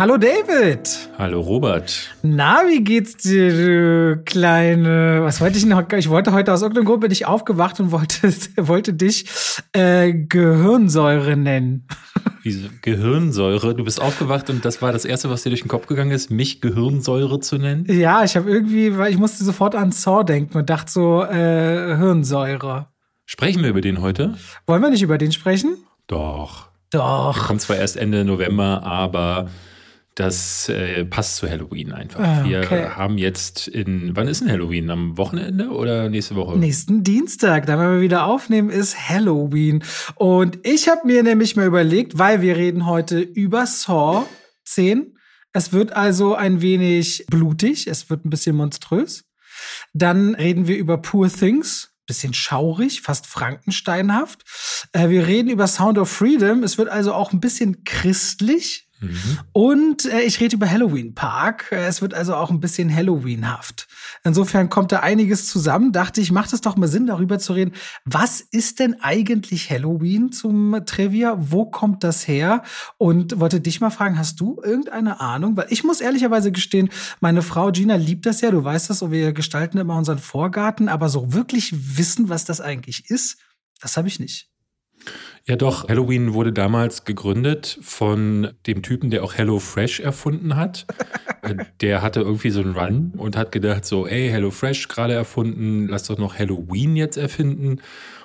Hallo David. Hallo Robert. Na, wie geht's dir, du kleine? Was wollte ich noch? Ich wollte heute aus irgendeinem Grund bin ich aufgewacht und wollte, wollte dich äh, Gehirnsäure nennen. Wie Gehirnsäure? Du bist aufgewacht und das war das erste, was dir durch den Kopf gegangen ist, mich Gehirnsäure zu nennen? Ja, ich habe irgendwie, weil ich musste sofort an Saw denken und dachte so äh, Hirnsäure. Sprechen wir über den heute? Wollen wir nicht über den sprechen? Doch. Doch. Der kommt zwar erst Ende November, aber das äh, passt zu Halloween einfach. Ah, Wir okay. haben jetzt in, wann ist denn Halloween? Am Wochenende oder nächste Woche? Nächsten Dienstag, da wenn wir wieder aufnehmen, ist Halloween. Und ich habe mir nämlich mal überlegt, weil wir reden heute über Saw 10. Es wird also ein wenig blutig, es wird ein bisschen monströs. Dann reden wir über Poor Things, bisschen schaurig, fast frankensteinhaft. Äh, wir reden über Sound of Freedom, es wird also auch ein bisschen christlich. Und äh, ich rede über Halloween Park. Äh, Es wird also auch ein bisschen Halloweenhaft. Insofern kommt da einiges zusammen. Dachte ich, macht es doch mal Sinn, darüber zu reden. Was ist denn eigentlich Halloween zum Trivia? Wo kommt das her? Und wollte dich mal fragen, hast du irgendeine Ahnung? Weil ich muss ehrlicherweise gestehen, meine Frau Gina liebt das ja. Du weißt das, und wir gestalten immer unseren Vorgarten. Aber so wirklich wissen, was das eigentlich ist, das habe ich nicht. Ja, doch. Halloween wurde damals gegründet von dem Typen, der auch Hello Fresh erfunden hat. Äh, der hatte irgendwie so einen Run und hat gedacht so, ey, Hello Fresh gerade erfunden, lass doch noch Halloween jetzt erfinden.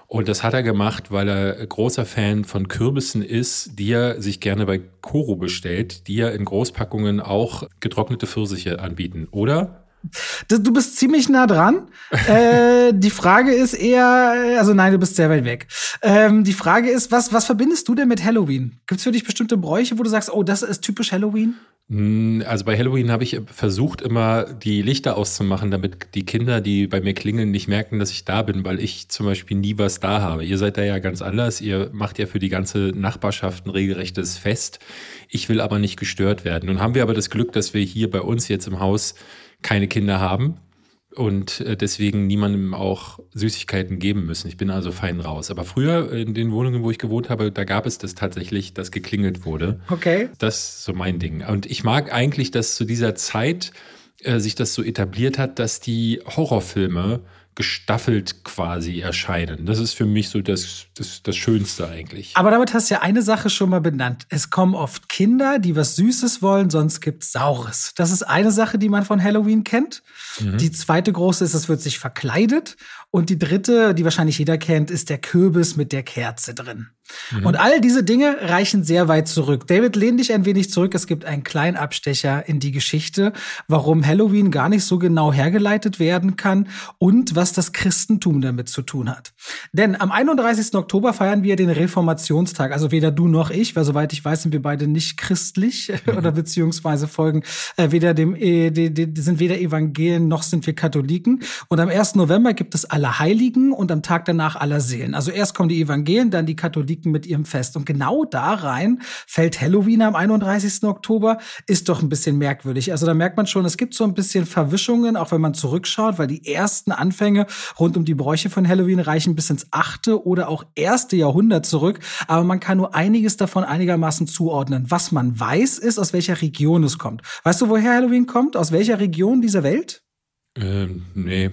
Und das hat er gemacht, weil er großer Fan von Kürbissen ist, die er sich gerne bei Koro bestellt, die ja in Großpackungen auch getrocknete Pfirsiche anbieten, oder? Du bist ziemlich nah dran. äh, die Frage ist eher, also nein, du bist sehr weit weg. Ähm, die Frage ist, was, was verbindest du denn mit Halloween? Gibt es für dich bestimmte Bräuche, wo du sagst, oh, das ist typisch Halloween? Mm, Also bei Halloween habe ich versucht, immer die Lichter auszumachen, damit die Kinder, die bei mir klingeln, nicht merken, dass ich da bin, weil ich zum Beispiel nie was da habe. Ihr seid da ja ganz anders. Ihr macht ja für die ganze Nachbarschaft ein regelrechtes Fest. Ich will aber nicht gestört werden. Nun haben wir aber das Glück, dass wir hier bei uns jetzt im Haus keine Kinder haben und äh, deswegen niemandem auch Süßigkeiten geben müssen. Ich bin also fein raus. Aber früher in den Wohnungen, wo ich gewohnt habe, da gab es das tatsächlich, dass geklingelt wurde. Okay. Das ist so mein Ding. Und ich mag eigentlich, dass zu dieser Zeit äh, sich das so etabliert hat, dass die Horrorfilme gestaffelt quasi erscheinen. Das ist für mich so das, das, das Schönste eigentlich. Aber damit hast du ja eine Sache schon mal benannt. Es kommen oft Kinder, die was Süßes wollen, sonst gibt's Saures. Das ist eine Sache, die man von Halloween kennt. Die zweite große ist, es wird sich verkleidet. Und die dritte, die wahrscheinlich jeder kennt, ist der Kürbis mit der Kerze drin. Und all diese Dinge reichen sehr weit zurück. David, lehn dich ein wenig zurück. Es gibt einen kleinen Abstecher in die Geschichte, warum Halloween gar nicht so genau hergeleitet werden kann und was das Christentum damit zu tun hat. Denn am 31. Oktober feiern wir den Reformationstag. Also weder du noch ich, weil soweit ich weiß, sind wir beide nicht christlich oder beziehungsweise folgen äh, weder dem, äh, sind weder Evangelien noch sind wir Katholiken. Und am 1. November gibt es Allerheiligen und am Tag danach aller Seelen. Also erst kommen die Evangelien, dann die Katholiken mit ihrem Fest. Und genau da rein fällt Halloween am 31. Oktober, ist doch ein bisschen merkwürdig. Also da merkt man schon, es gibt so ein bisschen Verwischungen, auch wenn man zurückschaut, weil die ersten Anfänge rund um die Bräuche von Halloween reichen bis ins achte oder auch erste Jahrhundert zurück. Aber man kann nur einiges davon einigermaßen zuordnen. Was man weiß, ist, aus welcher Region es kommt. Weißt du, woher Halloween kommt? Aus welcher Region dieser Welt? Ähm, nee.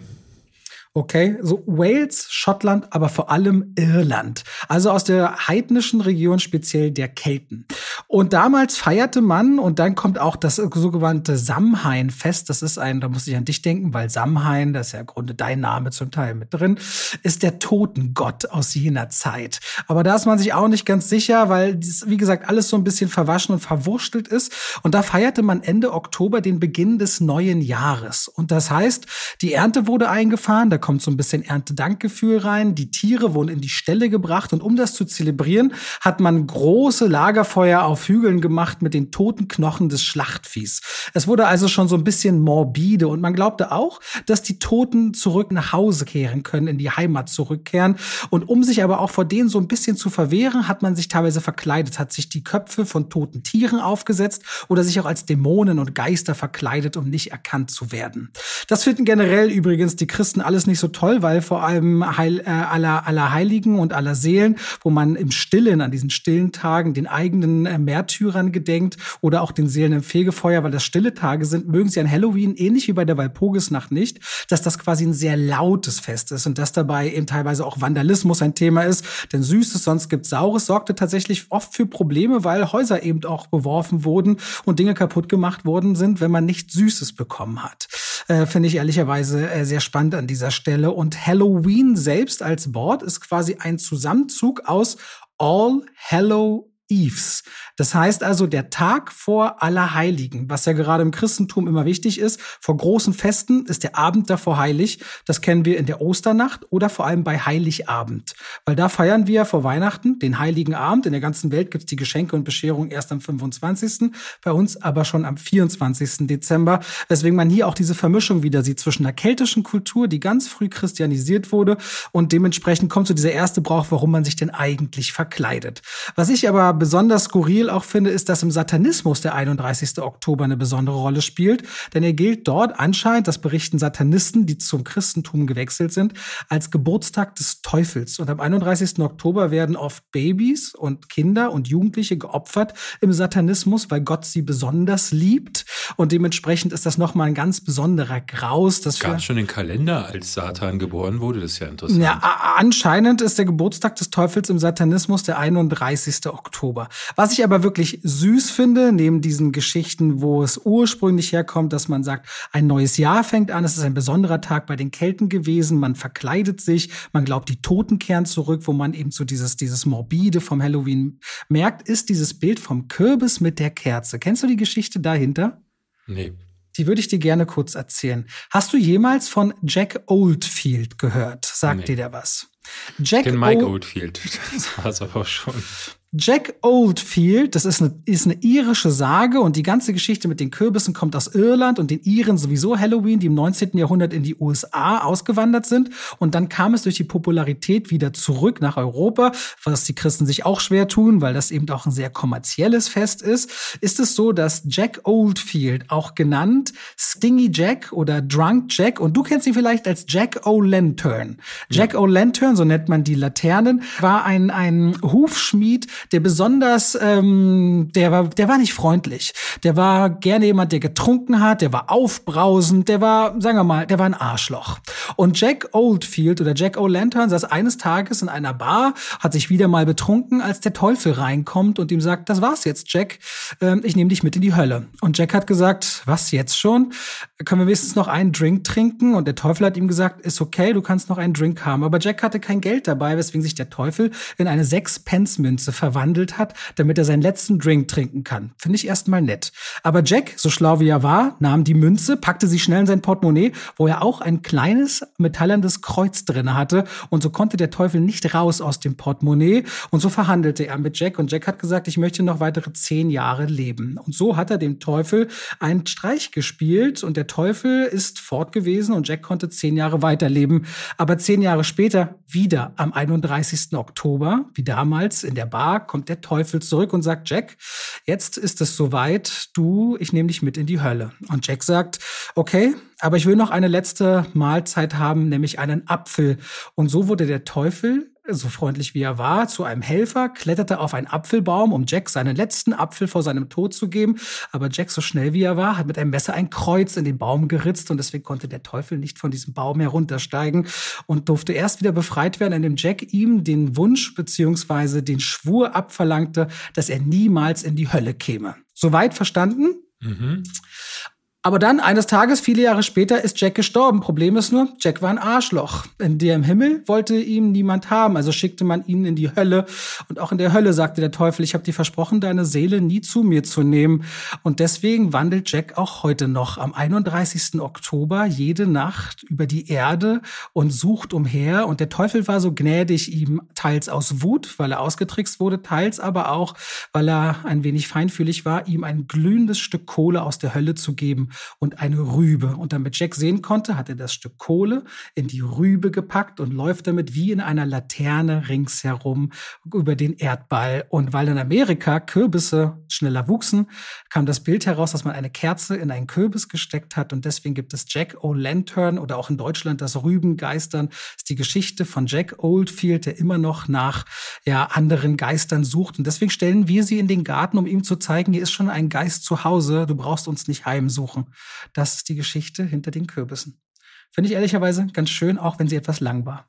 Okay, so Wales, Schottland, aber vor allem Irland. Also aus der heidnischen Region, speziell der Kelten. Und damals feierte man, und dann kommt auch das sogenannte Samhain-Fest. Das ist ein, da muss ich an dich denken, weil Samhain, das ist ja im Grunde dein Name zum Teil mit drin, ist der Totengott aus jener Zeit. Aber da ist man sich auch nicht ganz sicher, weil, dies, wie gesagt, alles so ein bisschen verwaschen und verwurstelt ist. Und da feierte man Ende Oktober den Beginn des neuen Jahres. Und das heißt, die Ernte wurde eingefahren, kommt so ein bisschen Erntedankgefühl rein. Die Tiere wurden in die Ställe gebracht und um das zu zelebrieren, hat man große Lagerfeuer auf Hügeln gemacht mit den toten Knochen des Schlachtviehs. Es wurde also schon so ein bisschen morbide und man glaubte auch, dass die Toten zurück nach Hause kehren können, in die Heimat zurückkehren. Und um sich aber auch vor denen so ein bisschen zu verwehren, hat man sich teilweise verkleidet, hat sich die Köpfe von toten Tieren aufgesetzt oder sich auch als Dämonen und Geister verkleidet, um nicht erkannt zu werden. Das finden generell übrigens die Christen alles nicht nicht so toll, weil vor allem Heil, äh, aller, aller Heiligen und aller Seelen, wo man im Stillen, an diesen stillen Tagen, den eigenen äh, Märtyrern gedenkt oder auch den Seelen im Fegefeuer, weil das stille Tage sind, mögen sie an Halloween ähnlich wie bei der Walpurgisnacht nicht, dass das quasi ein sehr lautes Fest ist und dass dabei eben teilweise auch Vandalismus ein Thema ist. Denn Süßes, sonst gibt Saures, sorgte tatsächlich oft für Probleme, weil Häuser eben auch beworfen wurden und Dinge kaputt gemacht worden sind, wenn man nicht Süßes bekommen hat. Äh, Finde ich ehrlicherweise äh, sehr spannend an dieser Stelle. Und Halloween selbst als Board ist quasi ein Zusammenzug aus All Hallow Eves. Das heißt also der Tag vor Allerheiligen, was ja gerade im Christentum immer wichtig ist. Vor großen Festen ist der Abend davor heilig. Das kennen wir in der Osternacht oder vor allem bei Heiligabend. Weil da feiern wir vor Weihnachten den Heiligen Abend. In der ganzen Welt gibt's die Geschenke und Bescherung erst am 25. Bei uns aber schon am 24. Dezember. Weswegen man hier auch diese Vermischung wieder sieht zwischen der keltischen Kultur, die ganz früh christianisiert wurde und dementsprechend kommt so dieser erste Brauch, warum man sich denn eigentlich verkleidet. Was ich aber besonders skurril auch finde, ist, dass im Satanismus der 31. Oktober eine besondere Rolle spielt, denn er gilt dort anscheinend, das berichten Satanisten, die zum Christentum gewechselt sind, als Geburtstag des Teufels. Und am 31. Oktober werden oft Babys und Kinder und Jugendliche geopfert im Satanismus, weil Gott sie besonders liebt. Und dementsprechend ist das nochmal ein ganz besonderer Graus. Das gab schon den Kalender, als Satan geboren wurde. Das ist ja interessant. Ja, anscheinend ist der Geburtstag des Teufels im Satanismus der 31. Oktober. Oktober. Was ich aber wirklich süß finde, neben diesen Geschichten, wo es ursprünglich herkommt, dass man sagt, ein neues Jahr fängt an, es ist ein besonderer Tag bei den Kelten gewesen, man verkleidet sich, man glaubt, die Toten kehren zurück, wo man eben so dieses, dieses Morbide vom Halloween merkt, ist dieses Bild vom Kürbis mit der Kerze. Kennst du die Geschichte dahinter? Nee. Die würde ich dir gerne kurz erzählen. Hast du jemals von Jack Oldfield gehört? Sagt nee. dir der was? Jack Den Mike Oldfield, das war es aber schon. Jack Oldfield, das ist eine, ist eine irische Sage und die ganze Geschichte mit den Kürbissen kommt aus Irland und den Iren sowieso Halloween, die im 19. Jahrhundert in die USA ausgewandert sind. Und dann kam es durch die Popularität wieder zurück nach Europa, was die Christen sich auch schwer tun, weil das eben auch ein sehr kommerzielles Fest ist. Ist es so, dass Jack Oldfield, auch genannt Stingy Jack oder Drunk Jack, und du kennst ihn vielleicht als Jack O'Lantern. Jack ja. O'Lantern, so nennt man die Laternen, war ein, ein Hufschmied, der besonders, ähm, der war, der war nicht freundlich. Der war gerne jemand, der getrunken hat, der war aufbrausend, der war, sagen wir mal, der war ein Arschloch. Und Jack Oldfield oder Jack O'Lantern saß eines Tages in einer Bar, hat sich wieder mal betrunken, als der Teufel reinkommt und ihm sagt, das war's jetzt, Jack, ähm, ich nehme dich mit in die Hölle. Und Jack hat gesagt, was jetzt schon? Können wir wenigstens noch einen Drink trinken? Und der Teufel hat ihm gesagt, ist okay, du kannst noch einen Drink haben. Aber Jack hatte kein Geld dabei, weswegen sich der Teufel in eine Sechs-Pence-Münze verwandelt verwandelt hat, damit er seinen letzten Drink trinken kann. Finde ich erstmal nett. Aber Jack, so schlau wie er war, nahm die Münze, packte sie schnell in sein Portemonnaie, wo er auch ein kleines metallernes Kreuz drin hatte. Und so konnte der Teufel nicht raus aus dem Portemonnaie. Und so verhandelte er mit Jack. Und Jack hat gesagt, ich möchte noch weitere zehn Jahre leben. Und so hat er dem Teufel einen Streich gespielt. Und der Teufel ist fort gewesen und Jack konnte zehn Jahre weiterleben. Aber zehn Jahre später, wieder am 31. Oktober, wie damals in der Bar, kommt der Teufel zurück und sagt, Jack, jetzt ist es soweit, du, ich nehme dich mit in die Hölle. Und Jack sagt, okay, aber ich will noch eine letzte Mahlzeit haben, nämlich einen Apfel. Und so wurde der Teufel so freundlich wie er war, zu einem Helfer, kletterte auf einen Apfelbaum, um Jack seinen letzten Apfel vor seinem Tod zu geben. Aber Jack, so schnell wie er war, hat mit einem Messer ein Kreuz in den Baum geritzt und deswegen konnte der Teufel nicht von diesem Baum heruntersteigen und durfte erst wieder befreit werden, indem Jack ihm den Wunsch beziehungsweise den Schwur abverlangte, dass er niemals in die Hölle käme. Soweit verstanden? Mhm. Aber dann, eines Tages, viele Jahre später, ist Jack gestorben. Problem ist nur, Jack war ein Arschloch. In dem Himmel wollte ihm niemand haben, also schickte man ihn in die Hölle. Und auch in der Hölle sagte der Teufel, ich habe dir versprochen, deine Seele nie zu mir zu nehmen. Und deswegen wandelt Jack auch heute noch am 31. Oktober jede Nacht über die Erde und sucht umher. Und der Teufel war so gnädig, ihm teils aus Wut, weil er ausgetrickst wurde, teils aber auch, weil er ein wenig feinfühlig war, ihm ein glühendes Stück Kohle aus der Hölle zu geben und eine Rübe. Und damit Jack sehen konnte, hat er das Stück Kohle in die Rübe gepackt und läuft damit wie in einer Laterne ringsherum über den Erdball. Und weil in Amerika Kürbisse schneller wuchsen, kam das Bild heraus, dass man eine Kerze in einen Kürbis gesteckt hat. Und deswegen gibt es Jack O'Lantern oder auch in Deutschland das Rübengeistern. Das ist die Geschichte von Jack Oldfield, der immer noch nach ja, anderen Geistern sucht. Und deswegen stellen wir sie in den Garten, um ihm zu zeigen, hier ist schon ein Geist zu Hause. Du brauchst uns nicht heimsuchen. Das ist die Geschichte hinter den Kürbissen. Finde ich ehrlicherweise ganz schön, auch wenn sie etwas lang war.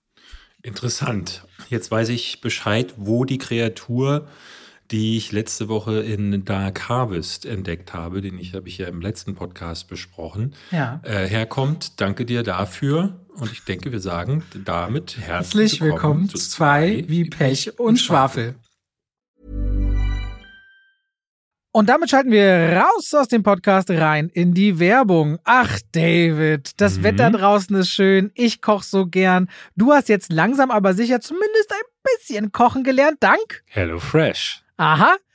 Interessant. Jetzt weiß ich Bescheid, wo die Kreatur, die ich letzte Woche in Dark Harvest entdeckt habe, den ich habe ich ja im letzten Podcast besprochen, ja. äh, herkommt. Danke dir dafür. Und ich denke, wir sagen damit herzlich, herzlich willkommen, willkommen zu zwei wie Pech und Schwafel. Und damit schalten wir raus aus dem Podcast rein in die Werbung. Ach, David, das mhm. Wetter draußen ist schön. Ich koche so gern. Du hast jetzt langsam aber sicher zumindest ein bisschen kochen gelernt. Dank Hello Fresh. Aha.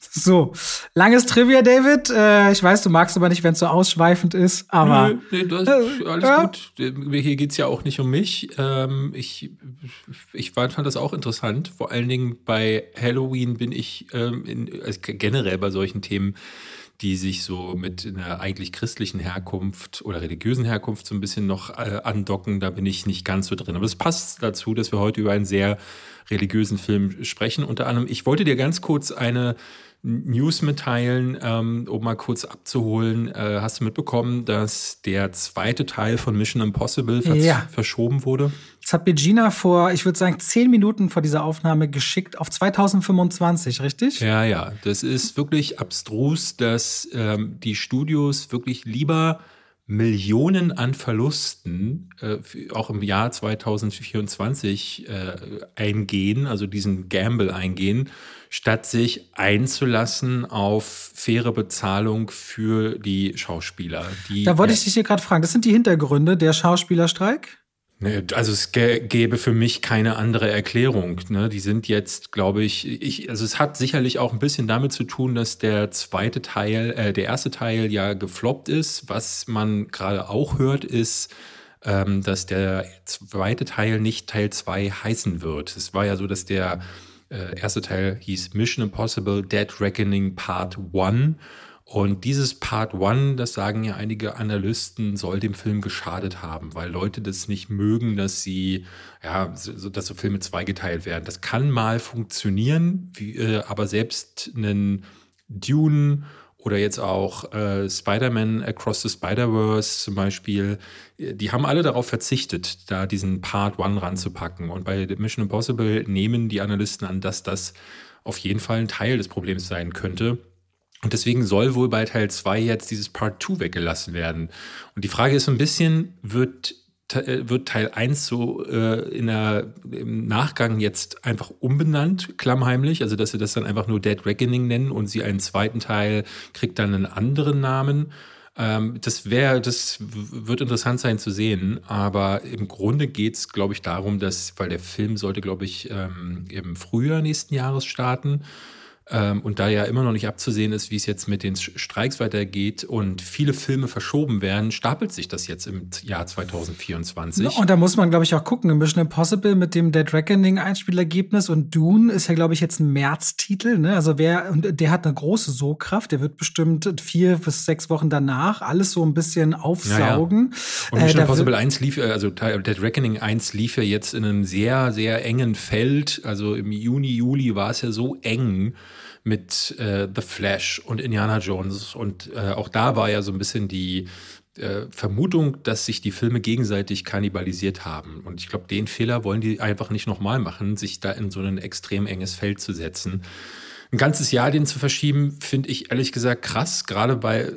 So, langes Trivia, David. Äh, ich weiß, du magst aber nicht, wenn es so ausschweifend ist, aber. Nee, nee das ist alles ja. gut. Hier geht's ja auch nicht um mich. Ähm, ich ich fand das auch interessant. Vor allen Dingen bei Halloween bin ich ähm, in, also generell bei solchen Themen, die sich so mit einer eigentlich christlichen Herkunft oder religiösen Herkunft so ein bisschen noch äh, andocken. Da bin ich nicht ganz so drin. Aber es passt dazu, dass wir heute über einen sehr religiösen Film sprechen. Unter anderem, ich wollte dir ganz kurz eine News mitteilen, ähm, um mal kurz abzuholen. Äh, hast du mitbekommen, dass der zweite Teil von Mission Impossible vers ja. verschoben wurde? Das hat Begina vor, ich würde sagen, zehn Minuten vor dieser Aufnahme geschickt auf 2025, richtig? Ja, ja. Das ist wirklich abstrus, dass ähm, die Studios wirklich lieber Millionen an Verlusten äh, auch im Jahr 2024 äh, eingehen, also diesen Gamble eingehen, statt sich einzulassen auf faire Bezahlung für die Schauspieler. Die, da wollte ich dich hier gerade fragen, das sind die Hintergründe der Schauspielerstreik? Ne, also es gäbe für mich keine andere Erklärung. Ne? Die sind jetzt, glaube ich, ich, also es hat sicherlich auch ein bisschen damit zu tun, dass der zweite Teil, äh, der erste Teil ja gefloppt ist. Was man gerade auch hört, ist, ähm, dass der zweite Teil nicht Teil 2 heißen wird. Es war ja so, dass der äh, erste Teil hieß Mission Impossible Dead Reckoning Part 1 und dieses Part One, das sagen ja einige Analysten, soll dem Film geschadet haben, weil Leute das nicht mögen, dass sie, ja, so, dass so Filme zweigeteilt werden. Das kann mal funktionieren, wie, äh, aber selbst einen Dune oder jetzt auch äh, Spider-Man Across the Spider-Verse zum Beispiel, die haben alle darauf verzichtet, da diesen Part One ranzupacken. Und bei Mission Impossible nehmen die Analysten an, dass das auf jeden Fall ein Teil des Problems sein könnte. Und deswegen soll wohl bei Teil 2 jetzt dieses Part 2 weggelassen werden. Und die Frage ist so ein bisschen, wird äh, wird Teil 1 so äh, in der, im Nachgang jetzt einfach umbenannt, klammheimlich, also dass sie das dann einfach nur Dead Reckoning nennen und sie einen zweiten Teil kriegt dann einen anderen Namen. Ähm, das wäre, das wird interessant sein zu sehen, aber im Grunde geht es, glaube ich, darum, dass, weil der Film sollte, glaube ich, ähm, im Frühjahr nächsten Jahres starten. Ähm, und da ja immer noch nicht abzusehen ist, wie es jetzt mit den Streiks weitergeht und viele Filme verschoben werden, stapelt sich das jetzt im Jahr 2024. Und da muss man, glaube ich, auch gucken. Mission Impossible mit dem Dead Reckoning Einspielergebnis und Dune ist ja, glaube ich, jetzt ein März-Titel. Ne? Also wer, und der hat eine große Sogkraft, der wird bestimmt vier bis sechs Wochen danach alles so ein bisschen aufsaugen. Ja, ja. Und Mission äh, Impossible 1 lief, also Dead Reckoning 1 lief ja jetzt in einem sehr, sehr engen Feld. Also im Juni, Juli war es ja so eng mit äh, The Flash und Indiana Jones. Und äh, auch da war ja so ein bisschen die äh, Vermutung, dass sich die Filme gegenseitig kannibalisiert haben. Und ich glaube, den Fehler wollen die einfach nicht nochmal machen, sich da in so ein extrem enges Feld zu setzen. Ein ganzes Jahr den zu verschieben, finde ich ehrlich gesagt krass. Gerade bei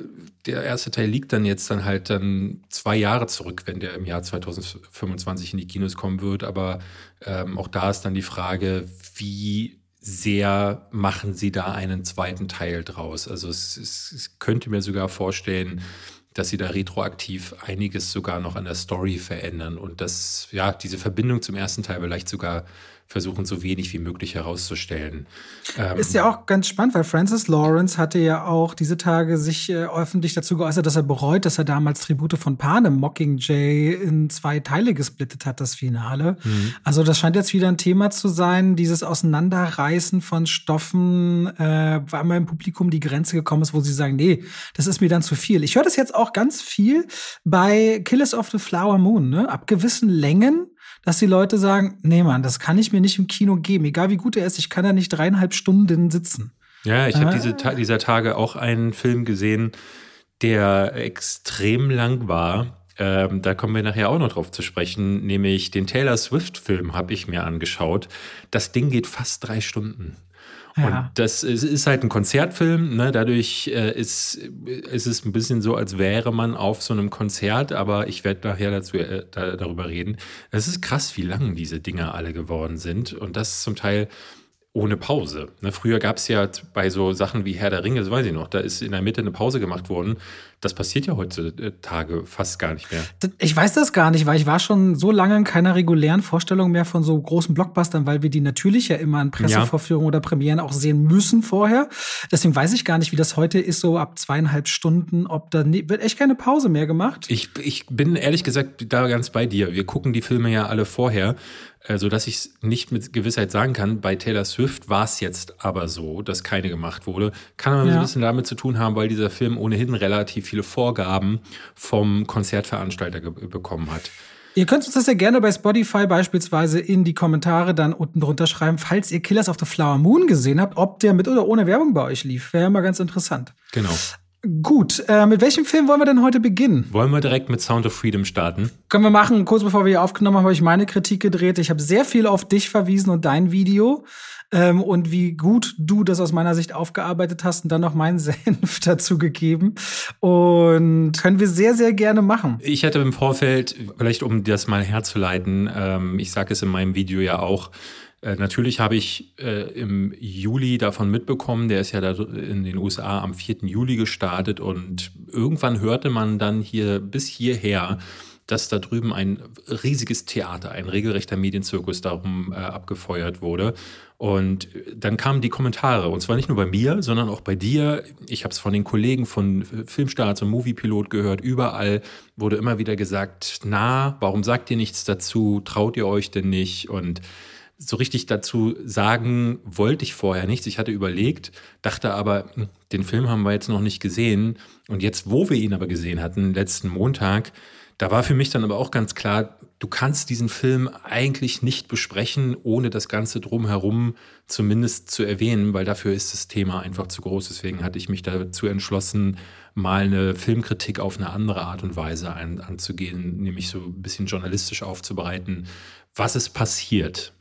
der erste Teil liegt dann jetzt dann halt dann zwei Jahre zurück, wenn der im Jahr 2025 in die Kinos kommen wird. Aber ähm, auch da ist dann die Frage, wie sehr machen sie da einen zweiten Teil draus. Also es, es, es, könnte mir sogar vorstellen, dass sie da retroaktiv einiges sogar noch an der Story verändern und dass ja diese Verbindung zum ersten Teil vielleicht sogar versuchen, so wenig wie möglich herauszustellen. Ähm, ist ja auch ganz spannend, weil Francis Lawrence hatte ja auch diese Tage sich äh, öffentlich dazu geäußert, dass er bereut, dass er damals Tribute von Panem, Mockingjay, in zwei Teile gesplittet hat, das Finale. Mhm. Also das scheint jetzt wieder ein Thema zu sein, dieses Auseinanderreißen von Stoffen, äh, weil mal im Publikum die Grenze gekommen ist, wo sie sagen, nee, das ist mir dann zu viel. Ich höre das jetzt auch ganz viel bei Killers of the Flower Moon, ne? Ab gewissen Längen dass die Leute sagen, nee Mann, das kann ich mir nicht im Kino geben. Egal wie gut er ist, ich kann da nicht dreieinhalb Stunden sitzen. Ja, ich habe diese dieser Tage auch einen Film gesehen, der extrem lang war. Ähm, da kommen wir nachher auch noch drauf zu sprechen, nämlich den Taylor Swift-Film habe ich mir angeschaut. Das Ding geht fast drei Stunden. Und das ist, ist, halt ein Konzertfilm, ne? dadurch äh, ist, ist es ein bisschen so, als wäre man auf so einem Konzert, aber ich werde nachher dazu, äh, da, darüber reden. Es ist krass, wie lang diese Dinger alle geworden sind und das zum Teil ohne Pause. Ne, früher gab es ja bei so Sachen wie Herr der Ringe, das weiß ich noch, da ist in der Mitte eine Pause gemacht worden. Das passiert ja heutzutage fast gar nicht mehr. Ich weiß das gar nicht, weil ich war schon so lange in keiner regulären Vorstellung mehr von so großen Blockbustern, weil wir die natürlich ja immer in Pressevorführungen ja. oder Premieren auch sehen müssen vorher. Deswegen weiß ich gar nicht, wie das heute ist, so ab zweieinhalb Stunden, ob da wird echt keine Pause mehr gemacht. Ich, ich bin ehrlich gesagt da ganz bei dir. Wir gucken die Filme ja alle vorher äh, so dass ich es nicht mit Gewissheit sagen kann. Bei Taylor Swift war es jetzt aber so, dass keine gemacht wurde. Kann aber ja. ein bisschen damit zu tun haben, weil dieser Film ohnehin relativ viele Vorgaben vom Konzertveranstalter bekommen hat. Ihr könnt uns das ja gerne bei Spotify beispielsweise in die Kommentare dann unten drunter schreiben, falls ihr Killers of the Flower Moon gesehen habt, ob der mit oder ohne Werbung bei euch lief. Wäre ja mal ganz interessant. Genau. Gut, äh, mit welchem Film wollen wir denn heute beginnen? Wollen wir direkt mit Sound of Freedom starten? Können wir machen. Kurz bevor wir hier aufgenommen haben, habe ich meine Kritik gedreht. Ich habe sehr viel auf dich verwiesen und dein Video ähm, und wie gut du das aus meiner Sicht aufgearbeitet hast und dann noch meinen Senf dazu gegeben. Und können wir sehr, sehr gerne machen. Ich hätte im Vorfeld, vielleicht um das mal herzuleiten, ähm, ich sage es in meinem Video ja auch, äh, natürlich habe ich äh, im Juli davon mitbekommen, der ist ja da in den USA am 4. Juli gestartet und irgendwann hörte man dann hier bis hierher, dass da drüben ein riesiges Theater, ein regelrechter Medienzirkus darum äh, abgefeuert wurde. Und dann kamen die Kommentare, und zwar nicht nur bei mir, sondern auch bei dir. Ich habe es von den Kollegen von Filmstarts und Moviepilot gehört. Überall wurde immer wieder gesagt, na, warum sagt ihr nichts dazu? Traut ihr euch denn nicht? Und so richtig dazu sagen wollte ich vorher nichts. Ich hatte überlegt, dachte aber, hm, den Film haben wir jetzt noch nicht gesehen. Und jetzt, wo wir ihn aber gesehen hatten, letzten Montag, Da war für mich dann aber auch ganz klar, du kannst diesen Film eigentlich nicht besprechen, ohne das Ganze drumherum zumindest zu erwähnen, weil dafür ist das Thema einfach zu groß. Deswegen hatte ich mich dazu entschlossen, mal eine Filmkritik auf eine andere Art und Weise ein, anzugehen, nämlich so ein bisschen journalistisch aufzubereiten, was ist passiert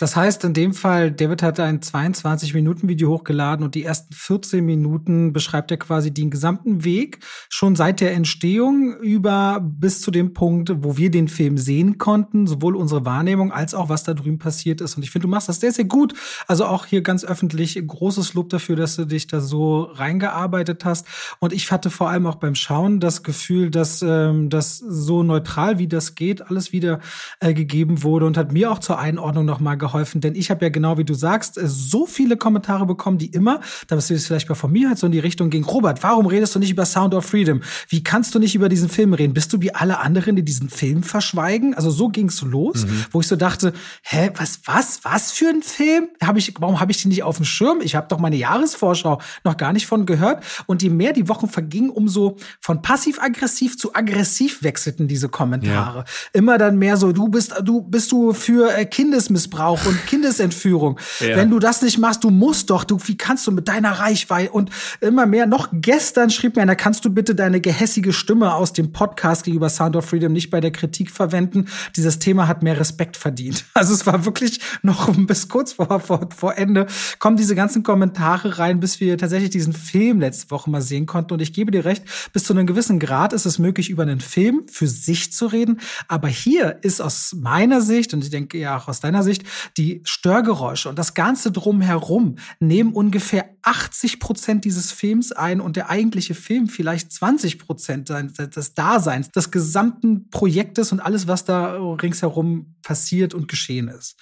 das heißt in dem Fall, David hat ein 22-Minuten-Video hochgeladen und die ersten 14 Minuten beschreibt er quasi den gesamten Weg, schon seit der Entstehung über bis zu dem Punkt, wo wir den Film sehen konnten, sowohl unsere Wahrnehmung als auch was da drüben passiert ist. Und ich finde, du machst das sehr, sehr gut. Also auch hier ganz öffentlich großes Lob dafür, dass du dich da so reingearbeitet hast. Und ich hatte vor allem auch beim Schauen das Gefühl, dass ähm, das so neutral wie das geht, alles wieder äh, gegeben wurde und hat mir auch zur Einordnung nochmal geholfen geholfen, denn ich habe ja genau wie du sagst, äh, so viele Kommentare bekommen, die immer, da bist du jetzt vielleicht mal von mir halt so in die Richtung ging, Robert, warum redest du nicht über Sound of Freedom? Wie kannst du nicht über diesen Film reden? Bist du wie alle anderen, die diesen Film verschweigen? Also so ging's los, mhm. wo ich so dachte, hä, was, was, was für ein Film? Hab ich, warum habe ich den nicht auf dem Schirm? Ich habe doch meine Jahresvorschau noch gar nicht von gehört. Und je mehr die Wochen vergingen, umso von passiv-aggressiv zu aggressiv wechselten diese Kommentare. Ja. Immer dann mehr so, du bist, du bist du für äh, Kindesmissbrauch Missbrauch und Kindesentführung. Ja. Wenn du das nicht machst, du musst doch, du, wie kannst du mit deiner Reichweite und immer mehr. Noch gestern schrieb mir einer, kannst du bitte deine gehässige Stimme aus dem Podcast gegenüber Sound of Freedom nicht bei der Kritik verwenden? Dieses Thema hat mehr Respekt verdient. Also es war wirklich noch bis kurz vor, vor, vor Ende kommen diese ganzen Kommentare rein, bis wir tatsächlich diesen Film letzte Woche mal sehen konnten. Und ich gebe dir recht, bis zu einem gewissen Grad ist es möglich, über einen Film für sich zu reden. Aber hier ist aus meiner Sicht, und ich denke ja auch aus deiner Sicht, die Störgeräusche und das Ganze drumherum nehmen ungefähr 80 Prozent dieses Films ein und der eigentliche Film vielleicht 20 Prozent des Daseins, des gesamten Projektes und alles, was da ringsherum passiert und geschehen ist.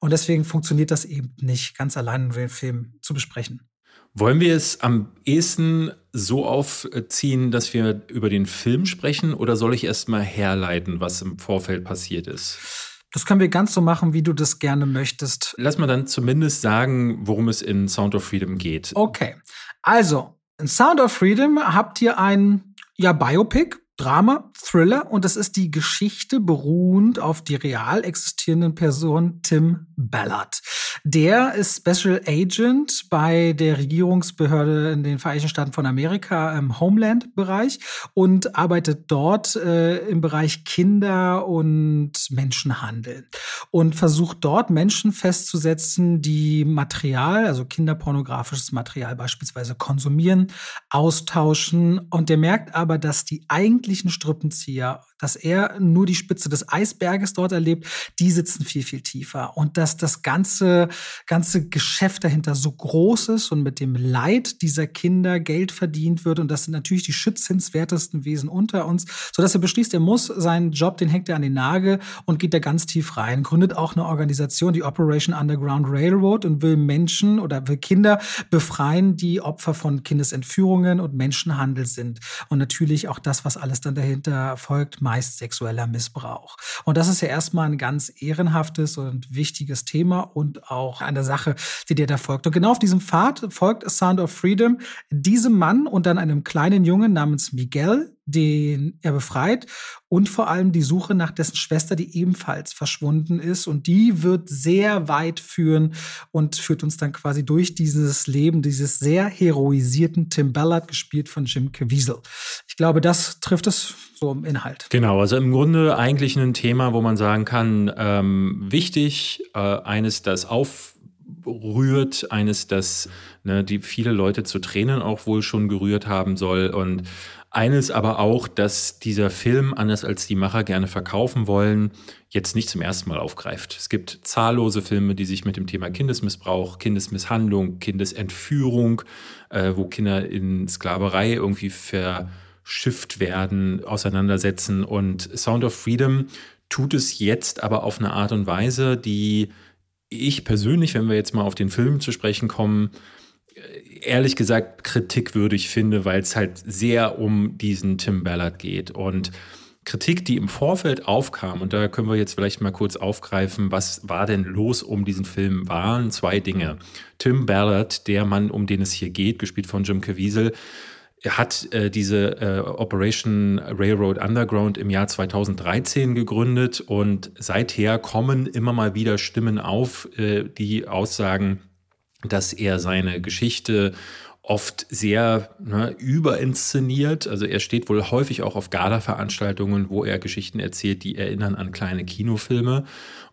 Und deswegen funktioniert das eben nicht, ganz allein den Film zu besprechen. Wollen wir es am ehesten so aufziehen, dass wir über den Film sprechen oder soll ich erst mal herleiten, was im Vorfeld passiert ist? Das können wir ganz so machen, wie du das gerne möchtest. Lass mal dann zumindest sagen, worum es in Sound of Freedom geht. Okay. Also, in Sound of Freedom habt ihr ein ja, Biopic Drama, Thriller und es ist die Geschichte beruhend auf die real existierenden Person Tim Ballard. Der ist Special Agent bei der Regierungsbehörde in den Vereinigten Staaten von Amerika im Homeland-Bereich und arbeitet dort äh, im Bereich Kinder- und Menschenhandel und versucht dort Menschen festzusetzen, die Material, also kinderpornografisches Material beispielsweise konsumieren, austauschen und der merkt aber, dass die eigentlich eigentlichen Strippenzieher, dass er nur die Spitze des Eisberges dort erlebt, die sitzen viel, viel tiefer. Und dass das ganze, ganze Geschäft dahinter so groß ist und mit dem Leid dieser Kinder Geld verdient wird. Und das sind natürlich die schützenswertesten Wesen unter uns, sodass er beschließt, er muss seinen Job, den hängt er an den Nagel und geht da ganz tief rein. Gründet auch eine Organisation, die Operation Underground Railroad und will Menschen oder will Kinder befreien, die Opfer von Kindesentführungen und Menschenhandel sind. Und natürlich auch das, was alles was dann dahinter folgt, meist sexueller Missbrauch. Und das ist ja erstmal ein ganz ehrenhaftes und wichtiges Thema und auch eine Sache, die dir da folgt. Und genau auf diesem Pfad folgt A Sound of Freedom diesem Mann und dann einem kleinen Jungen namens Miguel, den er befreit und vor allem die Suche nach dessen Schwester, die ebenfalls verschwunden ist. Und die wird sehr weit führen und führt uns dann quasi durch dieses Leben dieses sehr heroisierten Tim Ballard, gespielt von Jim Caviezel. Ich glaube, das trifft es so im Inhalt. Genau, also im Grunde eigentlich ein Thema, wo man sagen kann, ähm, wichtig, äh, eines, das aufrührt, eines, das ne, die viele Leute zu Tränen auch wohl schon gerührt haben soll und eines aber auch, dass dieser Film, anders als die Macher gerne verkaufen wollen, jetzt nicht zum ersten Mal aufgreift. Es gibt zahllose Filme, die sich mit dem Thema Kindesmissbrauch, Kindesmisshandlung, Kindesentführung, äh, wo Kinder in Sklaverei irgendwie verschifft werden, auseinandersetzen. Und Sound of Freedom tut es jetzt aber auf eine Art und Weise, die ich persönlich, wenn wir jetzt mal auf den Film zu sprechen kommen, ehrlich gesagt kritikwürdig finde, weil es halt sehr um diesen Tim Ballard geht. Und Kritik, die im Vorfeld aufkam, und da können wir jetzt vielleicht mal kurz aufgreifen, was war denn los um diesen Film, waren zwei Dinge. Tim Ballard, der Mann, um den es hier geht, gespielt von Jim Caviezel, hat äh, diese äh, Operation Railroad Underground im Jahr 2013 gegründet und seither kommen immer mal wieder Stimmen auf, äh, die aussagen, dass er seine Geschichte oft sehr ne, überinszeniert. Also er steht wohl häufig auch auf Gala-Veranstaltungen, wo er Geschichten erzählt, die erinnern an kleine Kinofilme.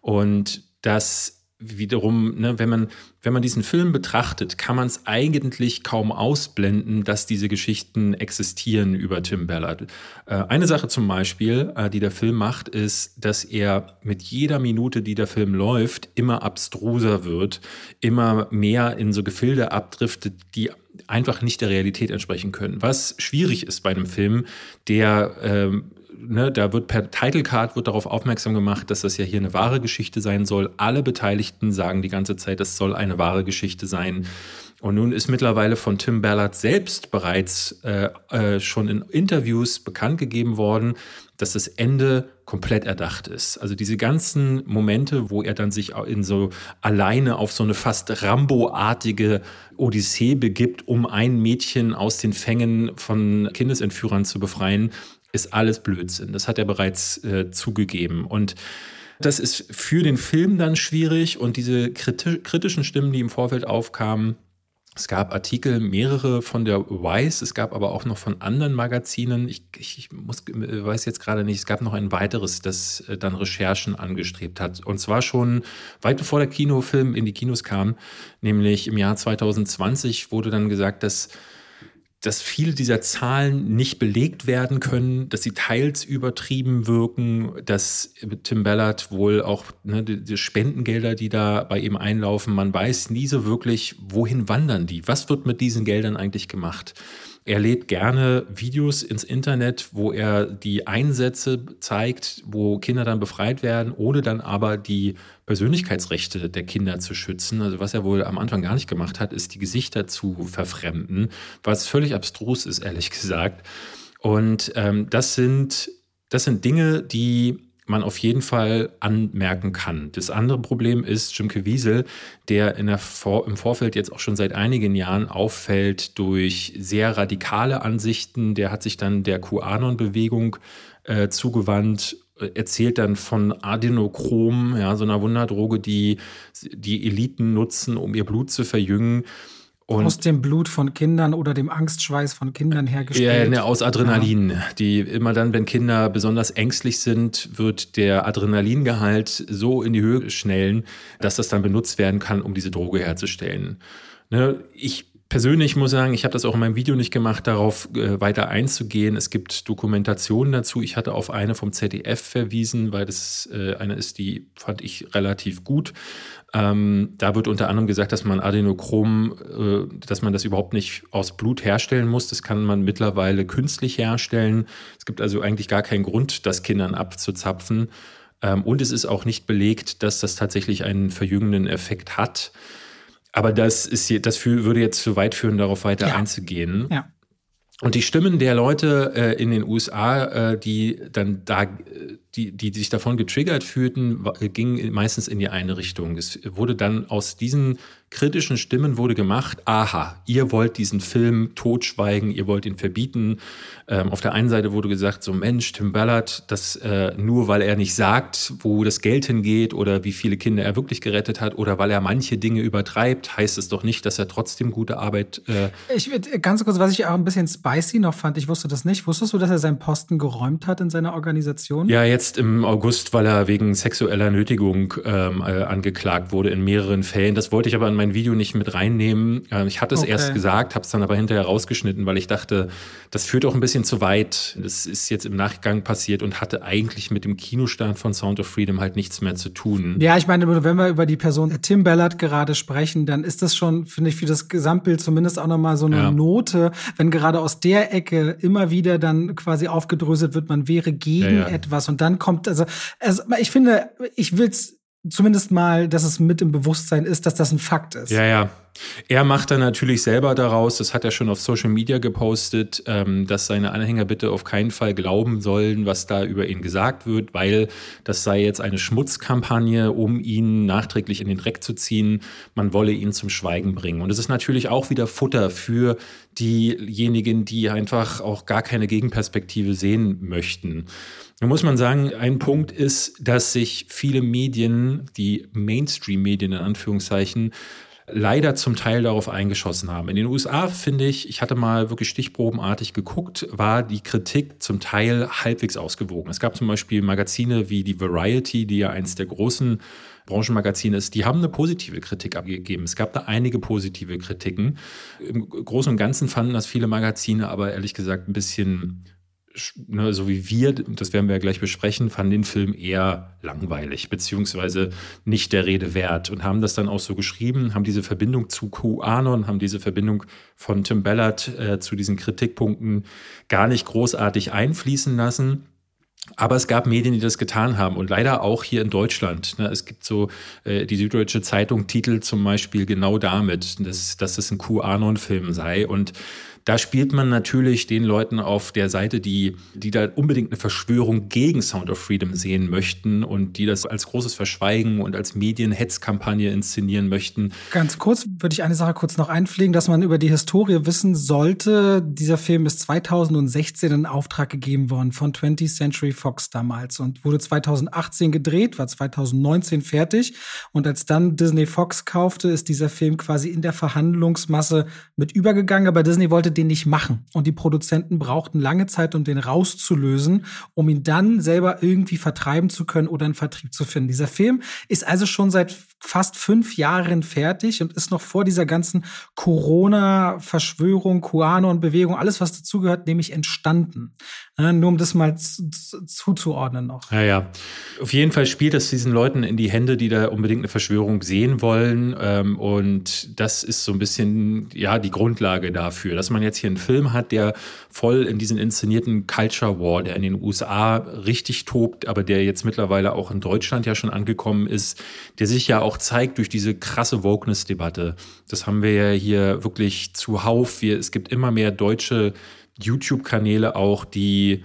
Und das wiederum, ne, wenn, man, wenn man diesen Film betrachtet, kann man es eigentlich kaum ausblenden, dass diese Geschichten existieren über Tim Ballard. Äh, eine Sache zum Beispiel, äh, die der Film macht, ist, dass er mit jeder Minute, die der Film läuft, immer abstruser wird, immer mehr in so Gefilde abdriftet, die einfach nicht der Realität entsprechen können. Was schwierig ist bei einem Film, der ähm, ne, da wird per Title Card wird darauf aufmerksam gemacht, dass das ja hier eine wahre Geschichte sein soll. Alle Beteiligten sagen die ganze Zeit, das soll eine wahre Geschichte sein. Und nun ist mittlerweile von Tim Ballard selbst bereits äh, äh, schon in Interviews bekannt gegeben worden, dass das Ende komplett erdacht ist. Also diese ganzen Momente, wo er dann sich in so alleine auf so eine fast Rambo-artige Odyssee begibt, um ein Mädchen aus den Fängen von Kindesentführern zu befreien, ist alles Blödsinn. Das hat er bereits äh, zugegeben. Und das ist für den Film dann schwierig und diese kritischen Stimmen, die im Vorfeld aufkamen, es gab Artikel, mehrere von der Vice, es gab aber auch noch von anderen Magazinen. Ich, ich muss, weiß jetzt gerade nicht, es gab noch ein weiteres, das äh, dann Recherchen angestrebt hat. Und zwar schon weit bevor der Kinofilm in die Kinos kam, nämlich im Jahr 2020 wurde dann gesagt, dass dass viele dieser Zahlen nicht belegt werden können, dass sie teils übertrieben wirken, dass Tim Ballard wohl auch ne, die, die, Spendengelder, die da bei ihm einlaufen, man weiß nie so wirklich, wohin wandern die? Was wird mit diesen Geldern eigentlich gemacht? Er lädt gerne Videos ins Internet, wo er die Einsätze zeigt, wo Kinder dann befreit werden, ohne dann aber die Persönlichkeitsrechte der Kinder zu schützen. Also was er wohl am Anfang gar nicht gemacht hat, ist die Gesichter zu verfremden, was völlig abstrus ist, ehrlich gesagt. Und ähm, das sind das sind Dinge, die man auf jeden Fall anmerken kann. Das andere Problem ist Jim Caviezel, der, der Vor im Vorfeld jetzt auch schon seit einigen Jahren auffällt durch sehr radikale Ansichten. Der hat sich dann der QAnon-Bewegung äh, zugewandt erzählt dann von Adenochrom, ja, so einer Wunderdroge, die die Eliten nutzen, um ihr Blut zu verjüngen. Und aus dem Blut von Kindern oder dem Angstschweiß von Kindern hergestellt. Ja, ne, aus Adrenalin. Ja. Die immer dann, wenn Kinder besonders ängstlich sind, wird der Adrenalingehalt so in die Höhe schnellen, dass das dann benutzt werden kann, um diese Droge herzustellen. Ne, ich persönlich muss sagen, ich habe das auch in meinem Video nicht gemacht, darauf äh, weiter einzugehen. Es gibt Dokumentationen dazu. Ich hatte auf eine vom ZDF verwiesen, weil das äh, eine ist, die fand ich relativ gut. Ähm, da wird unter anderem gesagt, dass man Adenochrom, äh, dass man das überhaupt nicht aus Blut herstellen muss. Das kann man mittlerweile künstlich herstellen. Es gibt also eigentlich gar keinen Grund, das Kindern abzuzapfen. Ähm, und es ist auch nicht belegt, dass das tatsächlich einen verjüngenden Effekt hat. Aber das ist das würde jetzt zu weit führen, darauf weiter ja. einzugehen. Ja. Und die Stimmen der Leute äh, in den USA, äh, die dann da, äh, die, die sich davon getriggert fühlten, gingen meistens in die eine Richtung. Es wurde dann aus diesen kritischen Stimmen wurde gemacht, aha, ihr wollt diesen Film totschweigen, ihr wollt ihn verbieten. Ähm, auf der einen Seite wurde gesagt, so Mensch, Tim Ballard, das äh, nur weil er nicht sagt, wo das Geld hingeht oder wie viele Kinder er wirklich gerettet hat oder weil er manche Dinge übertreibt, heißt es doch nicht, dass er trotzdem gute Arbeit. Äh ich ganz kurz, was ich auch ein bisschen spicy noch fand, ich wusste das nicht. Wusstest du, dass er seinen Posten geräumt hat in seiner Organisation? Ja, jetzt im August, weil er wegen sexueller Nötigung ähm, äh, angeklagt wurde in mehreren Fällen. Das wollte ich aber in mein Video nicht mit reinnehmen. Ähm, ich hatte es okay. erst gesagt, habe es dann aber hinterher rausgeschnitten, weil ich dachte, das führt auch ein bisschen zu weit. Das ist jetzt im Nachgang passiert und hatte eigentlich mit dem Kinostart von Sound of Freedom halt nichts mehr zu tun. Ja, ich meine, wenn wir über die Person Tim Ballard gerade sprechen, dann ist das schon, finde ich, für das Gesamtbild zumindest auch nochmal so eine ja. Note, wenn gerade aus der Ecke immer wieder dann quasi aufgedröselt wird, man wäre gegen ja, ja. etwas und dann kommt, also, also ich finde, ich will's zumindest mal, dass es mit im Bewusstsein ist, dass das ein Fakt ist. Ja, ja. Er macht dann natürlich selber daraus, das hat er schon auf Social Media gepostet, ähm, dass seine Anhänger bitte auf keinen Fall glauben sollen, was da über ihn gesagt wird, weil das sei jetzt eine Schmutzkampagne, um ihn nachträglich in den Dreck zu ziehen. Man wolle ihn zum Schweigen bringen. Und es ist natürlich auch wieder Futter für diejenigen, die einfach auch gar keine Gegenperspektive sehen möchten. Da muss man sagen, ein Punkt ist, dass sich viele Medien, die Mainstream-Medien in Anführungszeichen, leider zum Teil darauf eingeschossen haben. In den USA finde ich, ich hatte mal wirklich stichprobenartig geguckt, war die Kritik zum Teil halbwegs ausgewogen. Es gab zum Beispiel Magazine wie die Variety, die ja eins der großen Branchenmagazine ist, die haben eine positive Kritik abgegeben. Es gab da einige positive Kritiken. Im Großen und Ganzen fanden das viele Magazine aber ehrlich gesagt ein bisschen ne, so wie wir, das werden wir ja gleich besprechen, fanden den Film eher langweilig, beziehungsweise nicht der Rede wert und haben das dann auch so geschrieben, haben diese Verbindung zu QAnon, haben diese Verbindung von Tim Ballard äh, zu diesen Kritikpunkten gar nicht großartig einfließen lassen. Aber es gab Medien, die das getan haben und leider auch hier in Deutschland. Ne, es gibt so, äh, die Süddeutsche Zeitung titelt zum Beispiel genau damit, dass, dass es ein QAnon-Film sei und da spielt man natürlich den Leuten auf der Seite, die, die da unbedingt eine Verschwörung gegen Sound of Freedom sehen möchten und die das als großes Verschweigen und als Medienhetzkampagne inszenieren möchten. Ganz kurz würde ich eine Sache kurz noch einpflegen, dass man über die Historie wissen sollte. Dieser Film ist 2016 in Auftrag gegeben worden von 20th Century Fox damals und wurde 2018 gedreht, war 2019 fertig. Und als dann Disney Fox kaufte, ist dieser Film quasi in der Verhandlungsmasse mit übergegangen. Aber Disney wollte den nicht machen. Und die Produzenten brauchten lange Zeit, um den rauszulösen, um ihn dann selber irgendwie vertreiben zu können oder einen Vertrieb zu finden. Dieser Film ist also schon seit fast fünf Jahren fertig und ist noch vor dieser ganzen Corona-Verschwörung, QAnon-Bewegung, alles, was dazugehört, nämlich entstanden. Ja, nur um das mal zuzuordnen noch. Ja, ja. Auf jeden Fall spielt es diesen Leuten in die Hände, die da unbedingt eine Verschwörung sehen wollen. Ähm, und das ist so ein bisschen, ja, die Grundlage dafür, dass man jetzt hier einen Film hat, der voll in diesen inszenierten Culture War, der in den USA richtig tobt, aber der jetzt mittlerweile auch in Deutschland ja schon angekommen ist, der sich ja auch zeigt durch diese krasse Wokeness-Debatte. Das haben wir ja hier wirklich zuhauf. Wir, es gibt immer mehr deutsche YouTube-Kanäle auch, die,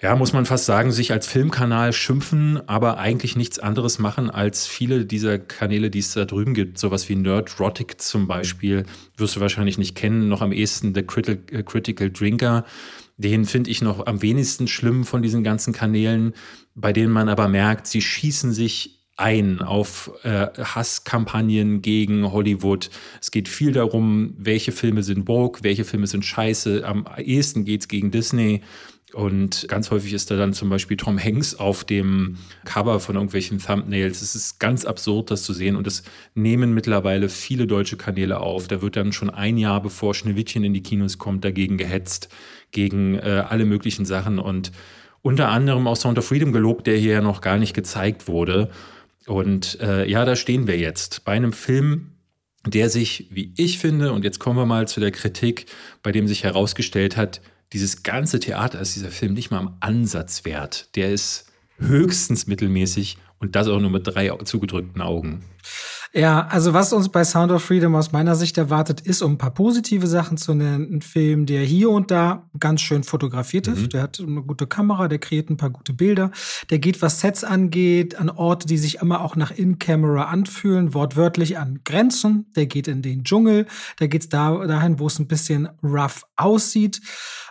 ja, muss man fast sagen, sich als Filmkanal schimpfen, aber eigentlich nichts anderes machen als viele dieser Kanäle, die es da drüben gibt. Sowas wie Nerdrotic zum Beispiel, wirst du wahrscheinlich nicht kennen, noch am ehesten The Critical, äh, Critical Drinker. Den finde ich noch am wenigsten schlimm von diesen ganzen Kanälen, bei denen man aber merkt, sie schießen sich ein auf äh, Hasskampagnen gegen Hollywood. Es geht viel darum, welche Filme sind Burg, welche Filme sind scheiße. Am ehesten geht's gegen Disney. Und ganz häufig ist da dann zum Beispiel Tom Hanks auf dem Cover von irgendwelchen Thumbnails. Es ist ganz absurd, das zu sehen. Und das nehmen mittlerweile viele deutsche Kanäle auf. Da wird dann schon ein Jahr bevor Schneewittchen in die Kinos kommt, dagegen gehetzt, gegen äh, alle möglichen Sachen. Und unter anderem auch Sound of Freedom gelobt, der hier ja noch gar nicht gezeigt wurde. Und äh, ja, da stehen wir jetzt bei einem Film, der sich, wie ich finde, und jetzt kommen wir mal zu der Kritik, bei dem sich herausgestellt hat, dieses ganze Theater ist dieser Film nicht mal am Ansatz wert. Der ist höchstens mittelmäßig und das auch nur mit drei zugedrückten Augen. Ja, also was uns bei Sound of Freedom aus meiner Sicht erwartet, ist, um ein paar positive Sachen zu nennen, ein Film, der hier und da ganz schön fotografiert ist. Mhm. Der hat eine gute Kamera, der kreiert ein paar gute Bilder. Der geht, was Sets angeht, an Orte, die sich immer auch nach In-Camera anfühlen, wortwörtlich an Grenzen. Der geht in den Dschungel. Da geht's da, dahin, wo es ein bisschen rough aussieht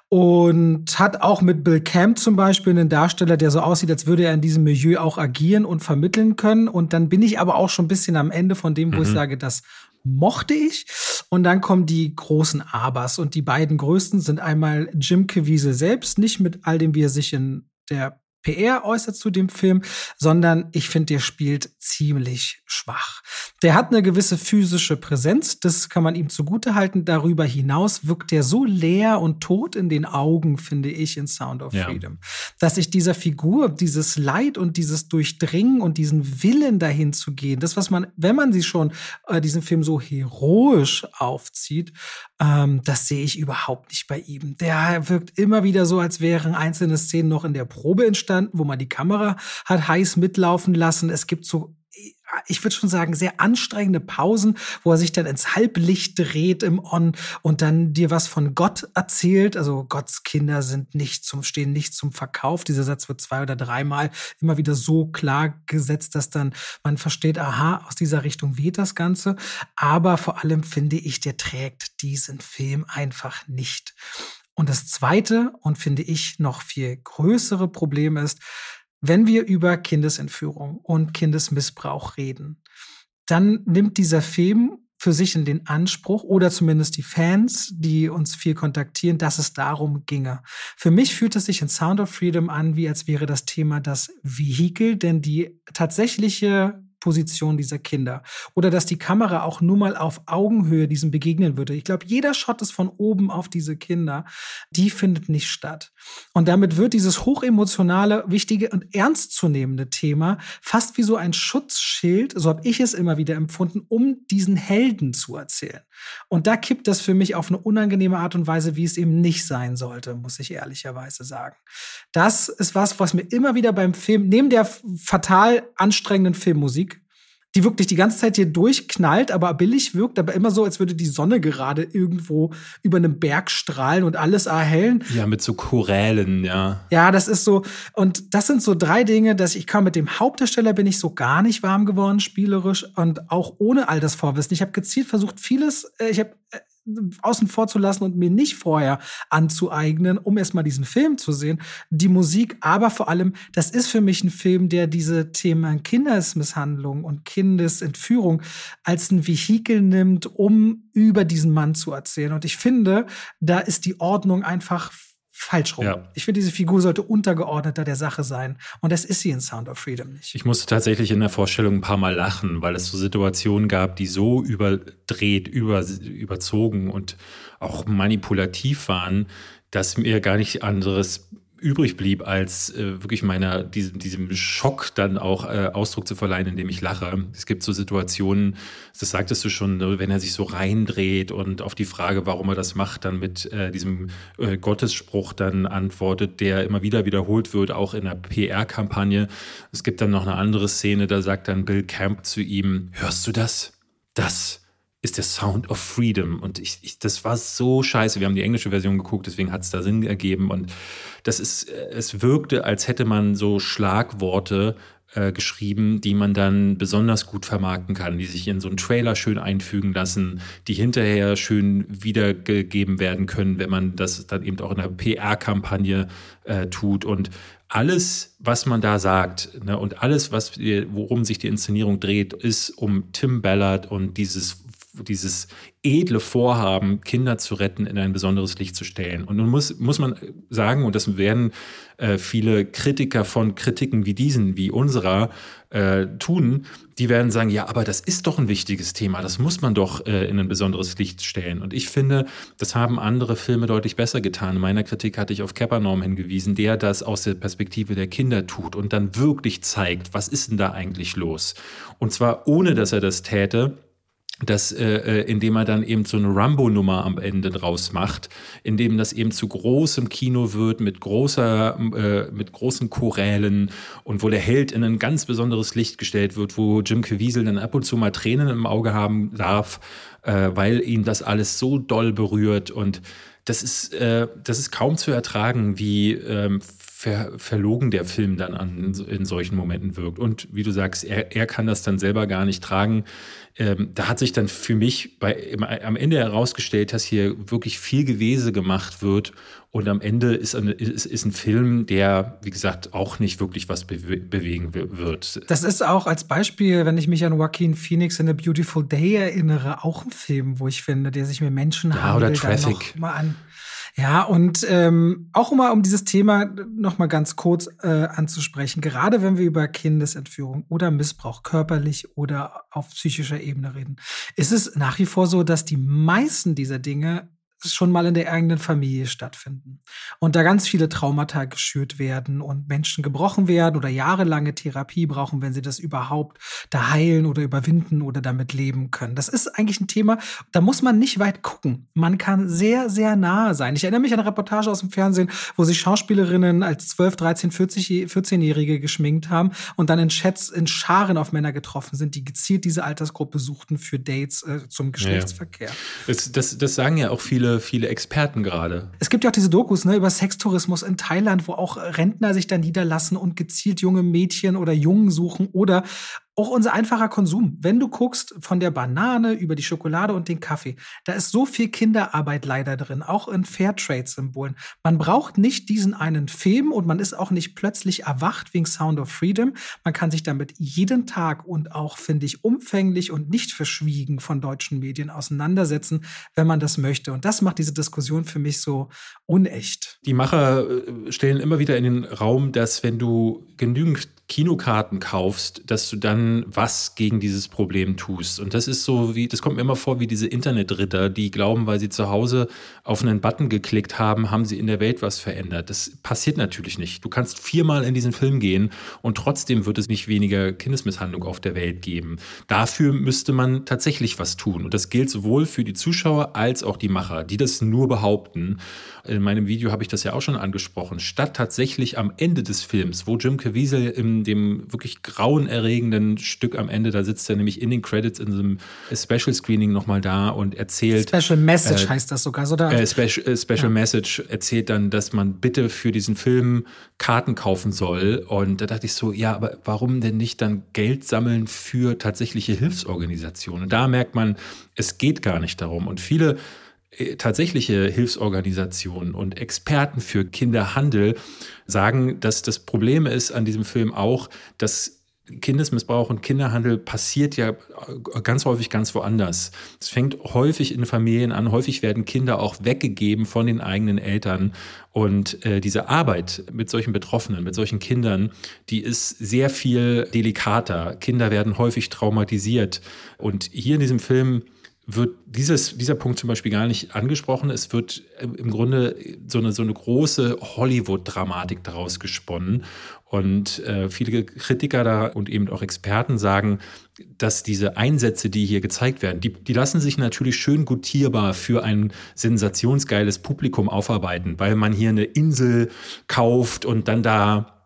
und hat auch mit Bill Camp zum Beispiel einen Darsteller, der so aussieht, als würde er in diesem Milieu auch agieren und vermitteln können. Und dann bin ich aber auch schon ein bisschen am Ende von dem, wo mhm. ich sage, das mochte ich. Und dann kommen die großen Abers. Und die beiden größten sind einmal Jim Caviezel selbst, nicht mit all dem, wie er sich in der PR äußert zu dem Film, sondern ich finde, der spielt ziemlich schwach. Der hat eine gewisse physische Präsenz, das kann man ihm zugutehalten. Darüber hinaus wirkt er so leer und tot in den Augen, finde ich, in Sound of ja. Freedom, dass ich dieser Figur dieses Leid und dieses Durchdringen und diesen Willen dahin zu gehen, das, was man, wenn man sie schon äh, diesen Film so heroisch aufzieht, ähm, das sehe ich überhaupt nicht bei ihm. Der wirkt immer wieder so, als wären einzelne Szenen noch in der Probe entstanden, wo man die Kamera hat heiß mitlaufen lassen. Es gibt so ich würde schon sagen, sehr anstrengende Pausen, wo er sich dann ins Halblicht dreht im On und dann dir was von Gott erzählt. Also Gottes Kinder sind nicht zum, stehen nicht zum Verkauf. Dieser Satz wird zwei oder dreimal immer wieder so klar gesetzt, dass dann man versteht, aha, aus dieser Richtung weht das Ganze. Aber vor allem finde ich, der trägt diesen Film einfach nicht. Und das zweite und finde ich noch viel größere Problem ist, wenn wir über Kindesentführung und Kindesmissbrauch reden, dann nimmt dieser Film für sich in den Anspruch oder zumindest die Fans, die uns viel kontaktieren, dass es darum ginge. Für mich fühlt es sich in Sound of Freedom an, wie als wäre das Thema das Vehikel, denn die tatsächliche Position dieser Kinder. Oder dass die Kamera auch nur mal auf Augenhöhe diesem begegnen würde. Ich glaube, jeder Shot ist von oben auf diese Kinder. Die findet nicht statt. Und damit wird dieses hochemotionale, wichtige und ernstzunehmende Thema fast wie so ein Schutzschild, so habe ich es immer wieder empfunden, um diesen Helden zu erzählen. Und da kippt das für mich auf eine unangenehme Art und Weise, wie es eben nicht sein sollte, muss ich ehrlicherweise sagen. Das ist was, was mir immer wieder beim Film, neben der fatal anstrengenden Filmmusik, die wirklich die ganze Zeit hier durchknallt, aber billig wirkt, aber immer so, als würde die Sonne gerade irgendwo über einem Berg strahlen und alles erhellen. Ja, mit so Chorälen, ja. Ja, das ist so, und das sind so drei Dinge, dass ich kam mit dem Hauptdarsteller bin ich so gar nicht warm geworden, spielerisch und auch ohne all das Vorwissen. Ich habe gezielt versucht, vieles, äh, ich habe äh, außen vor zu lassen und mir nicht vorher anzueignen, um erstmal diesen Film zu sehen. Die Musik, aber vor allem, das ist für mich ein Film, der diese Themen Kindesmisshandlung und Kindesentführung als ein Vehikel nimmt, um über diesen Mann zu erzählen. Und ich finde, da ist die Ordnung einfach falsch rum. Ja. Ich finde, diese Figur sollte untergeordneter der Sache sein. Und das ist sie in Sound of Freedom nicht. Ich musste tatsächlich in der Vorstellung ein paar Mal lachen, weil es so Situationen gab, die so überdreht, über, überzogen und auch manipulativ waren, dass mir gar nicht anderes übrig blieb, als äh, wirklich meiner, diesem, diesem Schock dann auch äh, Ausdruck zu verleihen, indem ich lache. Es gibt so Situationen, das sagtest du schon, ne, wenn er sich so reindreht und auf die Frage, warum er das macht, dann mit äh, diesem äh, Gottesspruch dann antwortet, der immer wieder wiederholt wird, auch in der PR-Kampagne. Es gibt dann noch eine andere Szene, da sagt dann Bill Camp zu ihm, hörst du das? Das ist der Sound of Freedom. Und ich, ich, das war so scheiße. Wir haben die englische Version geguckt, deswegen hat es da Sinn ergeben. Und das ist, es wirkte, als hätte man so Schlagworte äh, geschrieben, die man dann besonders gut vermarkten kann, die sich in so einen Trailer schön einfügen lassen, die hinterher schön wiedergegeben werden können, wenn man das dann eben auch in einer PR-Kampagne äh, tut. Und alles, was man da sagt, ne, und alles, was, worum sich die Inszenierung dreht, ist um Tim Ballard und dieses dieses edle Vorhaben, Kinder zu retten, in ein besonderes Licht zu stellen. Und nun muss, muss man sagen, und das werden äh, viele Kritiker von Kritiken wie diesen, wie unserer, äh, tun, die werden sagen, ja, aber das ist doch ein wichtiges Thema, das muss man doch äh, in ein besonderes Licht stellen. Und ich finde, das haben andere Filme deutlich besser getan. In meiner Kritik hatte ich auf Keppernorm hingewiesen, der das aus der Perspektive der Kinder tut und dann wirklich zeigt, was ist denn da eigentlich los? Und zwar ohne, dass er das täte, das, äh, äh, indem er dann eben so eine Rambo-Nummer am Ende draus macht, indem das eben zu großem Kino wird, mit großer, äh, mit großen Chorälen und wo der Held in ein ganz besonderes Licht gestellt wird, wo Jim Caviezel dann ab und zu mal Tränen im Auge haben darf, äh, weil ihn das alles so doll berührt. Und das ist, äh, das ist kaum zu ertragen, wie ähm, ver, verlogen der Film dann an, in solchen Momenten wirkt. Und wie du sagst, er, er kann das dann selber gar nicht tragen. Ähm, da hat sich dann für mich bei, im, am Ende herausgestellt, dass hier wirklich viel Gewese gemacht wird. Und am Ende ist, eine, ist, ist ein Film, der, wie gesagt, auch nicht wirklich was bewe bewegen wird. Das ist auch als Beispiel, wenn ich mich an Joaquin Phoenix in A Beautiful Day erinnere, auch ein Film, wo ich finde, der sich mit Menschen ja, oder Traffic. mal an ja, und ähm, auch mal um dieses Thema noch mal ganz kurz äh, anzusprechen, gerade wenn wir über Kindesentführung oder Missbrauch körperlich oder auf psychischer Ebene reden, ist es nach wie vor so, dass die meisten dieser Dinge schon mal in der eigenen Familie stattfinden. Und da ganz viele Traumata geschürt werden und Menschen gebrochen werden oder jahrelange Therapie brauchen, wenn sie das überhaupt da heilen oder überwinden oder damit leben können. Das ist eigentlich ein Thema, da muss man nicht weit gucken. Man kann sehr, sehr nahe sein. Ich erinnere mich an eine Reportage aus dem Fernsehen, wo sich Schauspielerinnen als 12, 13, 40, 14-Jährige geschminkt haben und dann in Chats in Scharen auf Männer getroffen sind, die gezielt diese Altersgruppe suchten für Dates äh, zum Geschlechtsverkehr. Ja. Das, das, das sagen ja auch viele, viele Experten gerade. Es gibt ja auch diese Dokus ne, über Sextourismus in Thailand, wo auch Rentner sich da niederlassen und gezielt junge Mädchen oder Jungen suchen oder auch unser einfacher Konsum. Wenn du guckst von der Banane über die Schokolade und den Kaffee, da ist so viel Kinderarbeit leider drin, auch in Fairtrade-Symbolen. Man braucht nicht diesen einen Film und man ist auch nicht plötzlich erwacht wegen Sound of Freedom. Man kann sich damit jeden Tag und auch, finde ich, umfänglich und nicht verschwiegen von deutschen Medien auseinandersetzen, wenn man das möchte. Und das macht diese Diskussion für mich so unecht. Die Macher äh, stellen immer wieder in den Raum, dass wenn du genügend Kinokarten kaufst, dass du dann was gegen dieses Problem tust. Und das ist so wie, das kommt mir immer vor wie diese Internetritter, die glauben, weil sie zu Hause auf einen Button geklickt haben, haben sie in der Welt was verändert. Das passiert natürlich nicht. Du kannst viermal in diesen Film gehen und trotzdem wird es nicht weniger Kindesmisshandlung auf der Welt geben. Dafür müsste man tatsächlich was tun. Und das gilt sowohl für die Zuschauer als auch die Macher, die das nur behaupten. In meinem Video habe ich das ja auch schon angesprochen. Statt tatsächlich am Ende des Films, wo Jim Caviezel im dem wirklich grauenerregenden Stück am Ende, da sitzt er nämlich in den Credits in so einem Special Screening nochmal da und erzählt. Special Message äh, heißt das sogar, so da. Äh, Special, äh, Special ja. Message erzählt dann, dass man bitte für diesen Film Karten kaufen soll. Und da dachte ich so, ja, aber warum denn nicht dann Geld sammeln für tatsächliche Hilfsorganisationen? Da merkt man, es geht gar nicht darum. Und viele tatsächliche Hilfsorganisationen und Experten für Kinderhandel sagen, dass das Problem ist an diesem Film auch, dass Kindesmissbrauch und Kinderhandel passiert ja ganz häufig ganz woanders. Es fängt häufig in Familien an, häufig werden Kinder auch weggegeben von den eigenen Eltern. Und äh, diese Arbeit mit solchen Betroffenen, mit solchen Kindern, die ist sehr viel delikater. Kinder werden häufig traumatisiert. Und hier in diesem Film wird dieses, dieser Punkt zum Beispiel gar nicht angesprochen. Es wird im Grunde so eine, so eine große Hollywood-Dramatik daraus gesponnen. Und äh, viele Kritiker da und eben auch Experten sagen, dass diese Einsätze, die hier gezeigt werden, die, die lassen sich natürlich schön gutierbar für ein sensationsgeiles Publikum aufarbeiten, weil man hier eine Insel kauft und dann da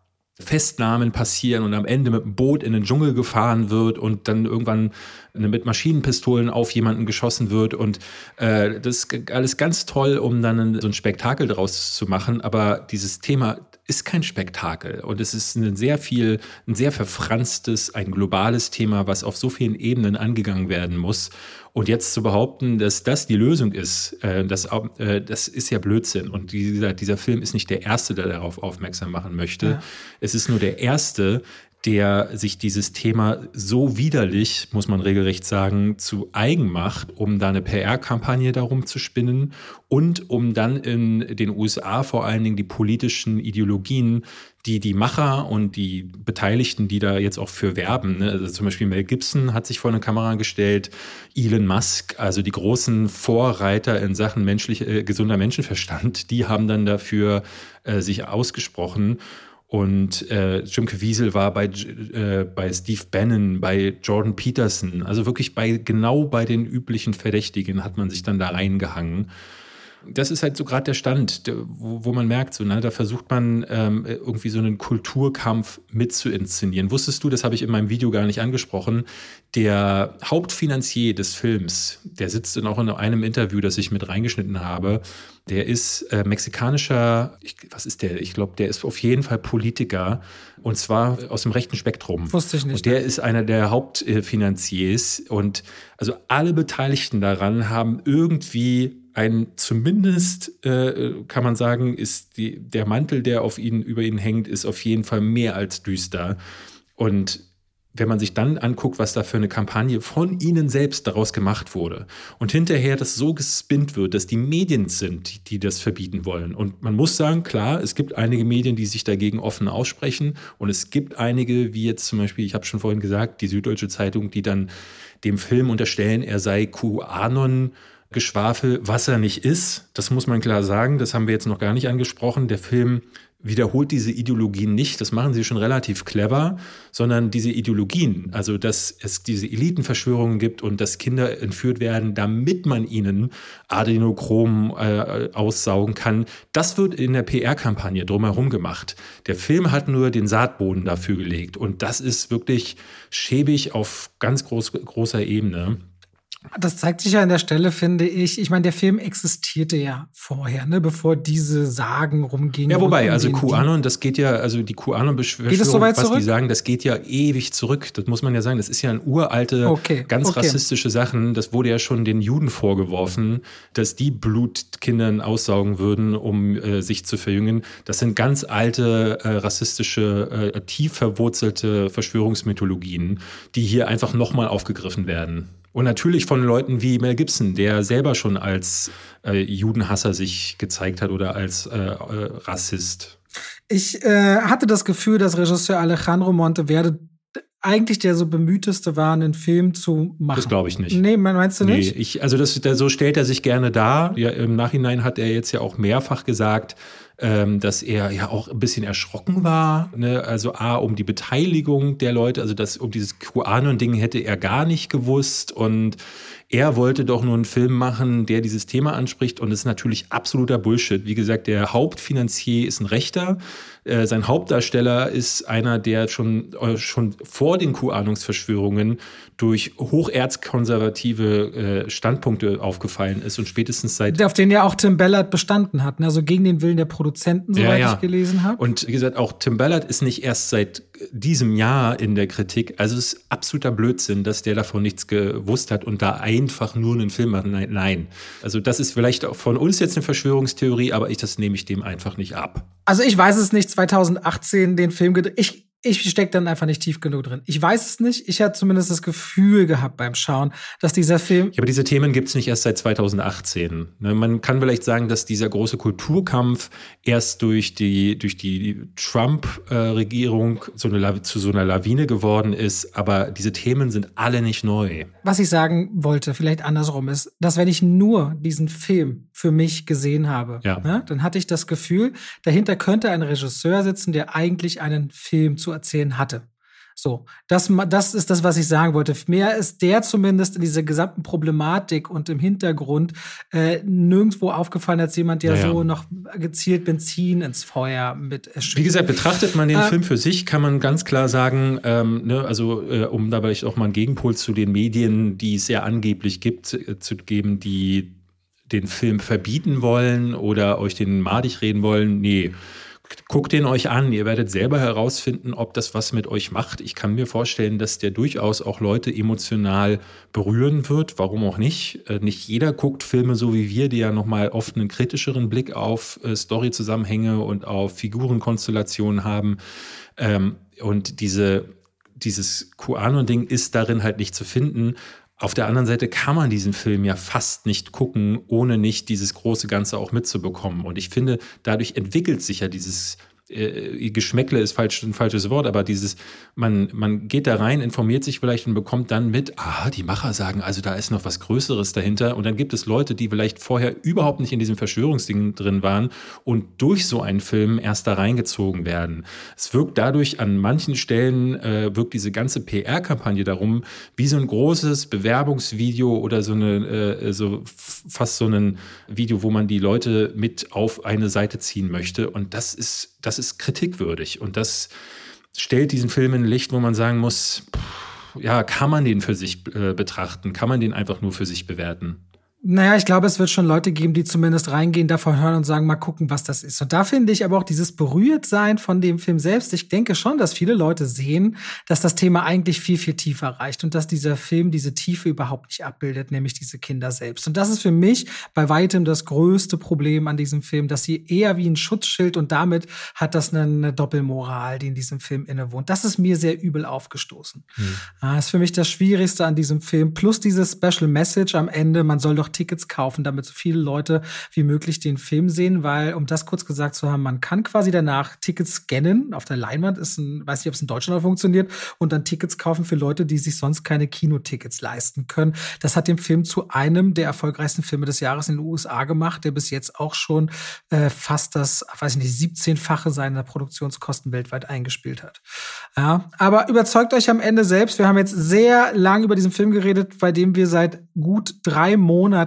Festnahmen passieren und am Ende mit dem Boot in den Dschungel gefahren wird und dann irgendwann mit Maschinenpistolen auf jemanden geschossen wird und äh, das ist alles ganz toll, um dann so ein Spektakel daraus zu machen. Aber dieses Thema ist kein Spektakel und es ist ein sehr viel, ein sehr verfranstes, ein globales Thema, was auf so vielen Ebenen angegangen werden muss. Und jetzt zu behaupten, dass das die Lösung ist, äh, das, äh, das ist ja Blödsinn. Und dieser, dieser Film ist nicht der erste, der darauf aufmerksam machen möchte. Ja. Es ist nur der erste, der sich dieses Thema so widerlich, muss man regelrecht sagen, zu eigen macht, um da eine PR-Kampagne darum zu spinnen und um dann in den USA vor allen Dingen die politischen Ideologien, die die Macher und die Beteiligten, die da jetzt auch für werben, ne? also zum Beispiel Mel Gibson hat sich vor eine Kamera gestellt, Elon Musk, also die großen Vorreiter in Sachen menschlich, äh, gesunder Menschenverstand, die haben dann dafür äh, sich ausgesprochen. Und äh, Jim Caviezel war bei, äh, bei Steve Bannon, bei Jordan Peterson, also wirklich bei genau bei den üblichen Verdächtigen hat man sich dann da reingehangen das ist halt so gerade der Stand, wo, wo, man merkt, so, ne, da versucht man ähm, irgendwie so einen Kulturkampf mit zu inszenieren. Wusstest du, das habe ich in meinem Video gar nicht angesprochen, der Hauptfinanzier des Films, der sitzt in auch in einem Interview, das ich mit reingeschnitten habe, der ist äh, mexikanischer, ich, was ist der? Ich glaube, der ist auf jeden Fall Politiker und zwar aus dem rechten Spektrum. Wusste ich nicht. Und der ne? ist einer der Hauptfinanziers und also alle Beteiligten daran haben irgendwie ein zumindest äh, kann man sagen, ist die, der Mantel, der auf ihn über ihn hängt, ist auf jeden Fall mehr als düster. Und wenn man sich dann anguckt, was da für eine Kampagne von ihnen selbst daraus gemacht wurde und hinterher das so gespinnt wird, dass die Medien sind, die das verbieten wollen. Und man muss sagen, klar, es gibt einige Medien, die sich dagegen offen aussprechen und es gibt einige, wie jetzt zum Beispiel, ich habe schon vorhin gesagt, die Süddeutsche Zeitung, die dann dem Film unterstellen, er sei QAnon Geschwafel, was er nicht ist. Das muss man klar sagen. Das haben wir jetzt noch gar nicht angesprochen. Der Film wiederholt diese Ideologien nicht, das machen sie schon relativ clever, sondern diese Ideologien, also dass es diese Elitenverschwörungen gibt und dass Kinder entführt werden, damit man ihnen Adenochrom äh, aussaugen kann, das wird in der PR-Kampagne drumherum gemacht. Der Film hat nur den Saatboden dafür gelegt und das ist wirklich schäbig auf ganz groß, großer Ebene. Das zeigt sich ja an der Stelle, finde ich. Ich meine, der Film existierte ja vorher, ne, bevor diese Sagen rumgingen. Ja, wobei, also QAnon, das geht ja, also die QAnon-Beschwörung, so was zurück? die sagen, das geht ja ewig zurück. Das muss man ja sagen. Das ist ja ein uralte, okay, ganz okay. rassistische Sachen. Das wurde ja schon den Juden vorgeworfen, dass die Blutkindern aussaugen würden, um äh, sich zu verjüngen. Das sind ganz alte, äh, rassistische, äh, tief verwurzelte Verschwörungsmythologien, die hier einfach nochmal aufgegriffen werden. Und natürlich von Leuten wie Mel Gibson, der selber schon als äh, Judenhasser sich gezeigt hat oder als äh, äh, Rassist. Ich äh, hatte das Gefühl, dass Regisseur Alejandro Monteverde eigentlich der so bemühteste war, einen Film zu machen. Das glaube ich nicht. Nee, meinst du nicht? Nee, ich, also das, so stellt er sich gerne dar. Ja, Im Nachhinein hat er jetzt ja auch mehrfach gesagt, ähm, dass er ja auch ein bisschen erschrocken war. Ne? Also A, um die Beteiligung der Leute, also das, um dieses QAnon-Ding hätte er gar nicht gewusst und er wollte doch nur einen Film machen, der dieses Thema anspricht und es ist natürlich absoluter Bullshit. Wie gesagt, der Hauptfinanzier ist ein Rechter. Äh, sein Hauptdarsteller ist einer, der schon, äh, schon vor den QAnungsverschwörungen durch hocherzkonservative äh, Standpunkte aufgefallen ist und spätestens seit. Auf den ja auch Tim Ballard bestanden hat, ne? also gegen den Willen der Produzenten, soweit ja, ja. ich gelesen habe. Und wie gesagt, auch Tim Ballard ist nicht erst seit diesem Jahr in der Kritik. Also es ist absoluter Blödsinn, dass der davon nichts gewusst hat und da einfach nur einen Film macht. Nein, nein. Also das ist vielleicht auch von uns jetzt eine Verschwörungstheorie, aber ich das nehme ich dem einfach nicht ab. Also ich weiß es nicht, 2018 den Film gedreht. Ich, ich stecke dann einfach nicht tief genug drin. Ich weiß es nicht. Ich hatte zumindest das Gefühl gehabt beim Schauen, dass dieser Film. Ja, aber diese Themen gibt es nicht erst seit 2018. Ne, man kann vielleicht sagen, dass dieser große Kulturkampf erst durch die, durch die Trump-Regierung so zu so einer Lawine geworden ist. Aber diese Themen sind alle nicht neu. Was ich sagen wollte, vielleicht andersrum, ist, dass wenn ich nur diesen Film für mich gesehen habe, ja. ne, dann hatte ich das Gefühl, dahinter könnte ein Regisseur sitzen, der eigentlich einen Film zu erzählen hatte. So, das, das ist das, was ich sagen wollte. Mehr ist der zumindest in dieser gesamten Problematik und im Hintergrund äh, nirgendwo aufgefallen als jemand, der ja, so noch gezielt Benzin ins Feuer mit Wie gesagt, betrachtet man den äh, Film für sich, kann man ganz klar sagen, ähm, ne, also äh, um dabei auch mal einen Gegenpol zu den Medien, die es ja angeblich gibt, äh, zu geben, die den Film verbieten wollen oder euch den madig reden wollen. Nee guckt den euch an. Ihr werdet selber herausfinden, ob das was mit euch macht. Ich kann mir vorstellen, dass der durchaus auch Leute emotional berühren wird. Warum auch nicht? Äh, nicht jeder guckt Filme so wie wir, die ja nochmal oft einen kritischeren Blick auf äh, Storyzusammenhänge und auf Figurenkonstellationen haben. Ähm, und diese, dieses QAnon-Ding ist darin halt nicht zu finden. Auf der anderen Seite kann man diesen Film ja fast nicht gucken, ohne nicht dieses große Ganze auch mitzubekommen. Und ich finde, dadurch entwickelt sich ja dieses äh, Geschmäckle ist falsch, ein falsches Wort, aber dieses, man, man geht da rein, informiert sich vielleicht und bekommt dann mit, ah, die Macher sagen, also da ist noch was Größeres dahinter. Und dann gibt es Leute, die vielleicht vorher überhaupt nicht in diesem Verschwörungsding drin waren und durch so einen Film erst da reingezogen werden. Es wirkt dadurch an manchen Stellen, äh, wirkt diese ganze PR-Kampagne darum, wie so ein großes Bewerbungsvideo oder so eine, äh, so fast so ein Video, wo man die Leute mit auf eine Seite ziehen möchte. Und das ist das ist kritikwürdig und das stellt diesen Film in Licht, wo man sagen muss, pff, ja, kann man den für sich äh, betrachten? Kann man den einfach nur für sich bewerten? Naja, ich glaube, es wird schon Leute geben, die zumindest reingehen, davon hören und sagen, mal gucken, was das ist. Und da finde ich aber auch dieses Berührtsein von dem Film selbst. Ich denke schon, dass viele Leute sehen, dass das Thema eigentlich viel, viel tiefer reicht und dass dieser Film diese Tiefe überhaupt nicht abbildet, nämlich diese Kinder selbst. Und das ist für mich bei weitem das größte Problem an diesem Film, dass sie eher wie ein Schutzschild und damit hat das eine, Doppelmoral, die in diesem Film innewohnt. Das ist mir sehr übel aufgestoßen. Hm. Das ist für mich das Schwierigste an diesem Film. Plus diese Special Message am Ende, man soll doch Tickets kaufen, damit so viele Leute wie möglich den Film sehen, weil, um das kurz gesagt zu haben, man kann quasi danach Tickets scannen. Auf der Leinwand ist ein, weiß nicht, ob es in Deutschland auch funktioniert, und dann Tickets kaufen für Leute, die sich sonst keine Kinotickets leisten können. Das hat den Film zu einem der erfolgreichsten Filme des Jahres in den USA gemacht, der bis jetzt auch schon äh, fast das, weiß ich nicht, 17-fache seiner Produktionskosten weltweit eingespielt hat. Ja, aber überzeugt euch am Ende selbst. Wir haben jetzt sehr lang über diesen Film geredet, bei dem wir seit gut drei Monaten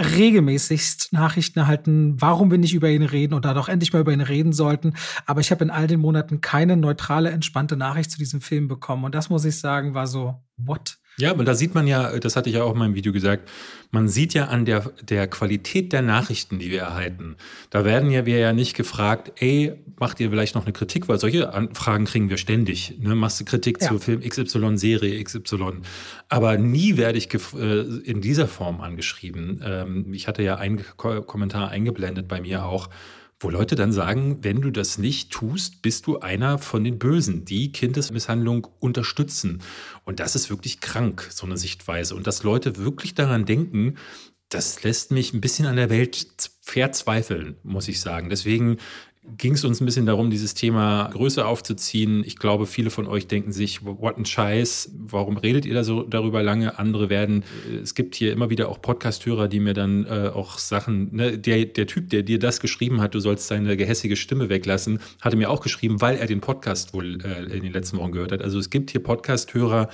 regelmäßigst Nachrichten erhalten, warum wir nicht über ihn reden oder doch endlich mal über ihn reden sollten. Aber ich habe in all den Monaten keine neutrale, entspannte Nachricht zu diesem Film bekommen. Und das muss ich sagen, war so, what? Ja, aber da sieht man ja, das hatte ich ja auch in meinem Video gesagt, man sieht ja an der, der Qualität der Nachrichten, die wir erhalten. Da werden ja wir ja nicht gefragt, ey, macht ihr vielleicht noch eine Kritik, weil solche Anfragen kriegen wir ständig. Ne? Machst du Kritik ja. zu Film XY, Serie XY. Aber nie werde ich äh, in dieser Form angeschrieben. Ähm, ich hatte ja einen Kommentar eingeblendet bei mir auch wo Leute dann sagen, wenn du das nicht tust, bist du einer von den Bösen, die Kindesmisshandlung unterstützen. Und das ist wirklich krank, so eine Sichtweise. Und dass Leute wirklich daran denken, das lässt mich ein bisschen an der Welt verzweifeln, muss ich sagen. Deswegen ging es uns ein bisschen darum, dieses Thema größer aufzuziehen. Ich glaube, viele von euch denken sich, what ein Scheiß, warum redet ihr da so darüber lange? Andere werden, äh, es gibt hier immer wieder auch Podcast-Hörer, die mir dann äh, auch Sachen, ne, der, der Typ, der dir das geschrieben hat, du sollst seine gehässige Stimme weglassen, hatte mir auch geschrieben, weil er den Podcast wohl äh, in den letzten Wochen gehört hat. Also es gibt hier Podcast-Hörer,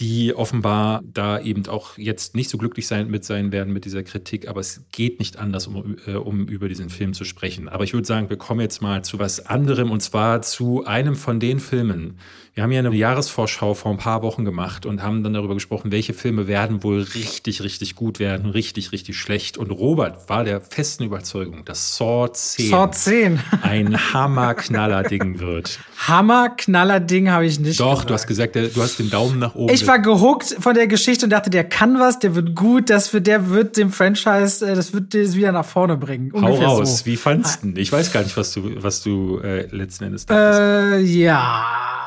die offenbar da eben auch jetzt nicht so glücklich sein mit sein werden mit dieser Kritik, aber es geht nicht anders, um, äh, um über diesen Film zu sprechen. Aber ich würde sagen, wir kommen jetzt mal zu was anderem und zwar zu einem von den Filmen, wir haben ja eine Jahresvorschau vor ein paar Wochen gemacht und haben dann darüber gesprochen, welche Filme werden wohl richtig, richtig gut werden, richtig, richtig schlecht. Und Robert war der festen Überzeugung, dass Saw 10, Saw 10. ein Hammerknaller-Ding wird. Hammerknaller-Ding habe ich nicht Doch, gesagt. du hast gesagt, du hast den Daumen nach oben. Ich war gehuckt von der Geschichte und dachte, der kann was, der wird gut, das wird, der wird dem Franchise, äh, das wird das wieder nach vorne bringen. Ungefähr Hau raus, so. wie fandst du Ich weiß gar nicht, was du, was du äh, letzten Endes dachtest. Äh, ja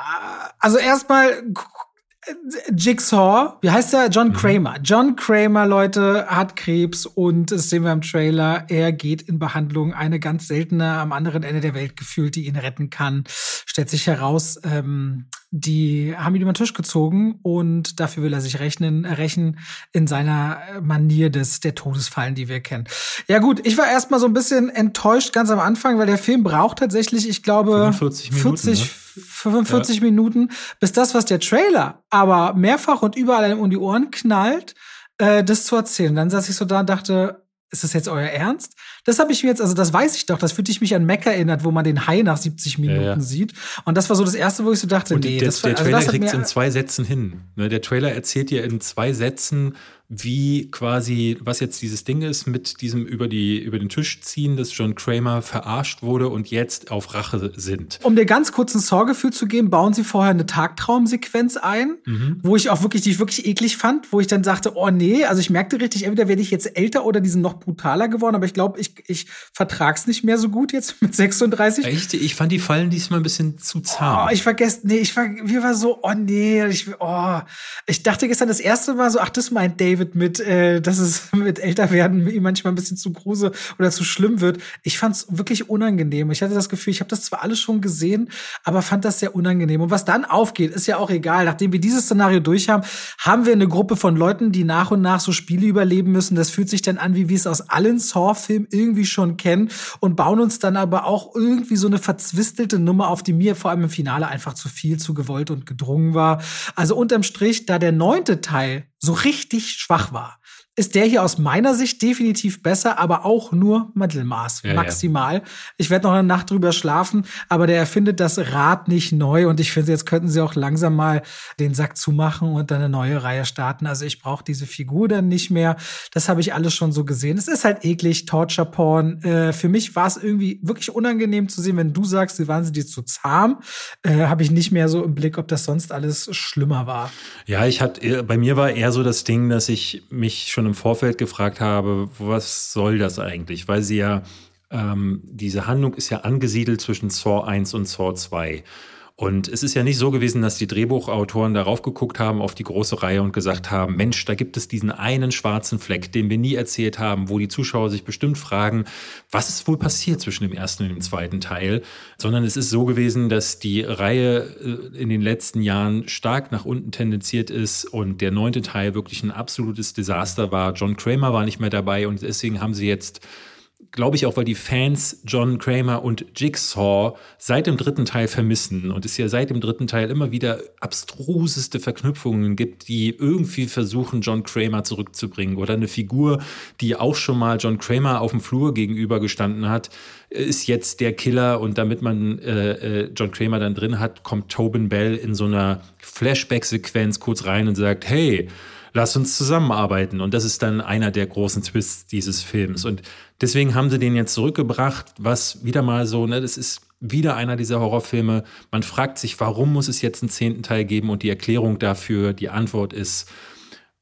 also erstmal Jigsaw, wie heißt der? John mhm. Kramer. John Kramer, Leute, hat Krebs und das sehen wir im Trailer. Er geht in Behandlung. Eine ganz seltene am anderen Ende der Welt gefühlt, die ihn retten kann. Stellt sich heraus, ähm, die haben ihn über den Tisch gezogen und dafür will er sich rechnen, rächen in seiner Manier des, der Todesfallen, die wir kennen. Ja gut, ich war erstmal so ein bisschen enttäuscht ganz am Anfang, weil der Film braucht tatsächlich, ich glaube, 45 Minuten, 40, ne? 45 ja. Minuten, bis das, was der Trailer aber mehrfach und überall um die Ohren knallt, äh, das zu erzählen. Dann saß ich so da und dachte, ist das jetzt euer Ernst? Das habe ich mir jetzt, also das weiß ich doch, das fühlt ich mich an Mac erinnert, wo man den Hai nach 70 Minuten ja, ja. sieht. Und das war so das Erste, wo ich so dachte, und nee, der, das war, der also Trailer kriegt es in zwei Sätzen hin. Ne, der Trailer erzählt dir in zwei Sätzen, wie quasi, was jetzt dieses Ding ist mit diesem über, die, über den Tisch ziehen, dass John Kramer verarscht wurde und jetzt auf Rache sind. Um dir ganz kurz ein Sorgefühl zu geben, bauen sie vorher eine Tagtraumsequenz ein, mhm. wo ich auch wirklich, die ich wirklich eklig fand, wo ich dann sagte, oh nee, also ich merkte richtig, entweder werde ich jetzt älter oder die sind noch brutaler geworden, aber ich glaube, ich, ich vertrag's nicht mehr so gut jetzt mit 36. Echt? Ich fand die Fallen diesmal ein bisschen zu zahm. Oh, ich vergesse, nee, ich war, mir war so, oh nee, ich, oh, ich dachte gestern das erste Mal so, ach, das meint David David mit, äh, dass es mit Älterwerden ihm manchmal ein bisschen zu gruse oder zu schlimm wird. Ich fand es wirklich unangenehm. Ich hatte das Gefühl, ich habe das zwar alles schon gesehen, aber fand das sehr unangenehm. Und was dann aufgeht, ist ja auch egal. Nachdem wir dieses Szenario durch haben, haben wir eine Gruppe von Leuten, die nach und nach so Spiele überleben müssen. Das fühlt sich dann an, wie wir es aus allen Saw-Filmen irgendwie schon kennen und bauen uns dann aber auch irgendwie so eine verzwistelte Nummer auf, die mir vor allem im Finale einfach zu viel, zu gewollt und gedrungen war. Also unterm Strich, da der neunte Teil so richtig schwach war ist der hier aus meiner Sicht definitiv besser, aber auch nur Mittelmaß, ja, maximal. Ja. Ich werde noch eine Nacht drüber schlafen, aber der erfindet das Rad nicht neu und ich finde, jetzt könnten sie auch langsam mal den Sack zumachen und dann eine neue Reihe starten. Also ich brauche diese Figur dann nicht mehr. Das habe ich alles schon so gesehen. Es ist halt eklig, Torture Porn. Äh, für mich war es irgendwie wirklich unangenehm zu sehen, wenn du sagst, sie waren sie dir zu zahm, äh, habe ich nicht mehr so im Blick, ob das sonst alles schlimmer war. Ja, ich hatte, bei mir war eher so das Ding, dass ich mich schon schon im Vorfeld gefragt habe, was soll das eigentlich? Weil sie ja, ähm, diese Handlung ist ja angesiedelt zwischen Saw 1 und Saw 2. Und es ist ja nicht so gewesen, dass die Drehbuchautoren darauf geguckt haben, auf die große Reihe und gesagt haben, Mensch, da gibt es diesen einen schwarzen Fleck, den wir nie erzählt haben, wo die Zuschauer sich bestimmt fragen, was ist wohl passiert zwischen dem ersten und dem zweiten Teil, sondern es ist so gewesen, dass die Reihe äh, in den letzten Jahren stark nach unten tendenziert ist und der neunte Teil wirklich ein absolutes Desaster war. John Kramer war nicht mehr dabei und deswegen haben sie jetzt glaube ich auch, weil die Fans John Kramer und Jigsaw seit dem dritten Teil vermissen und es ja seit dem dritten Teil immer wieder abstruseste Verknüpfungen gibt, die irgendwie versuchen, John Kramer zurückzubringen oder eine Figur, die auch schon mal John Kramer auf dem Flur gegenüber gestanden hat, ist jetzt der Killer und damit man äh, äh John Kramer dann drin hat, kommt Tobin Bell in so einer Flashback-Sequenz kurz rein und sagt, hey, lass uns zusammenarbeiten. Und das ist dann einer der großen Twists dieses Films. Und deswegen haben sie den jetzt zurückgebracht, was wieder mal so, ne, das ist wieder einer dieser Horrorfilme. Man fragt sich, warum muss es jetzt einen zehnten Teil geben? Und die Erklärung dafür, die Antwort ist,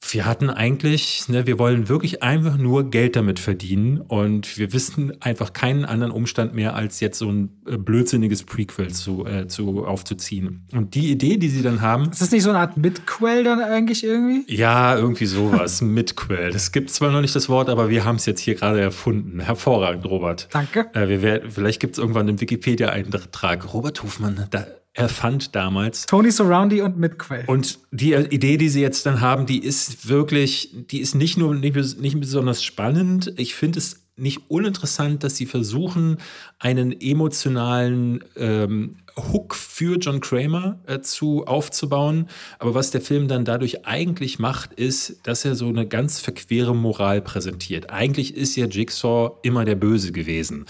wir hatten eigentlich, ne, wir wollen wirklich einfach nur Geld damit verdienen und wir wissen einfach keinen anderen Umstand mehr, als jetzt so ein äh, blödsinniges Prequel zu, äh, zu aufzuziehen. Und die Idee, die sie dann haben. Ist das nicht so eine Art Midquel dann eigentlich irgendwie? Ja, irgendwie sowas. Midquel. Es gibt zwar noch nicht das Wort, aber wir haben es jetzt hier gerade erfunden. Hervorragend, Robert. Danke. Äh, wir werden, vielleicht gibt es irgendwann einen Wikipedia-Eintrag. Robert Hofmann, da erfand damals. Tony Surroundy und Midquell. Und die Idee, die sie jetzt dann haben, die ist wirklich, die ist nicht nur nicht, nicht besonders spannend. Ich finde es nicht uninteressant, dass sie versuchen, einen emotionalen ähm, Hook für John Kramer äh, zu aufzubauen. Aber was der Film dann dadurch eigentlich macht, ist, dass er so eine ganz verquere Moral präsentiert. Eigentlich ist ja Jigsaw immer der Böse gewesen.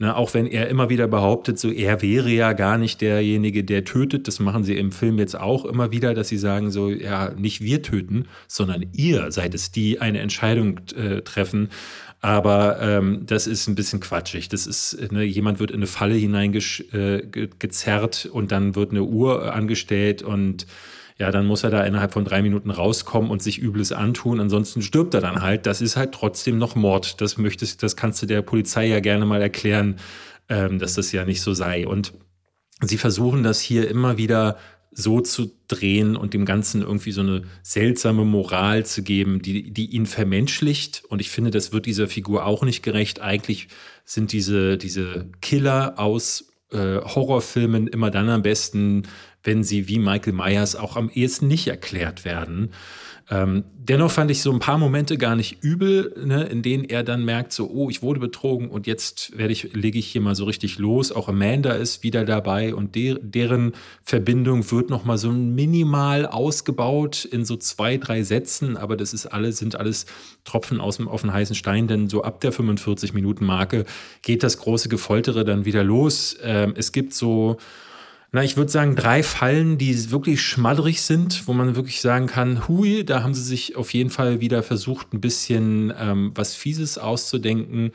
Ne, auch wenn er immer wieder behauptet, so er wäre ja gar nicht derjenige, der tötet. Das machen sie im Film jetzt auch immer wieder, dass sie sagen so, ja, nicht wir töten, sondern ihr seid es, die eine Entscheidung äh, treffen. Aber ähm, das ist ein bisschen quatschig. Das ist, ne, jemand wird in eine Falle hineingezerrt äh, und dann wird eine Uhr angestellt und ja, dann muss er da innerhalb von drei Minuten rauskommen und sich Übles antun. Ansonsten stirbt er dann halt. Das ist halt trotzdem noch Mord. Das möchtest, das kannst du der Polizei ja gerne mal erklären, ähm, dass das ja nicht so sei. Und sie versuchen das hier immer wieder so zu drehen und dem Ganzen irgendwie so eine seltsame Moral zu geben, die, die ihn vermenschlicht. Und ich finde, das wird dieser Figur auch nicht gerecht. Eigentlich sind diese, diese Killer aus äh, Horrorfilmen immer dann am besten, wenn sie wie Michael Myers auch am ehesten nicht erklärt werden. Ähm, dennoch fand ich so ein paar Momente gar nicht übel, ne, in denen er dann merkt, so, oh, ich wurde betrogen und jetzt werde ich, lege ich hier mal so richtig los. Auch Amanda ist wieder dabei und der, deren Verbindung wird noch mal so minimal ausgebaut in so zwei, drei Sätzen, aber das ist alles, sind alles Tropfen aus dem, auf den heißen Stein, denn so ab der 45-Minuten-Marke geht das große Gefoltere dann wieder los. Ähm, es gibt so, na, ich würde sagen, drei Fallen, die wirklich schmadrig sind, wo man wirklich sagen kann, hui, da haben sie sich auf jeden Fall wieder versucht, ein bisschen ähm, was Fieses auszudenken.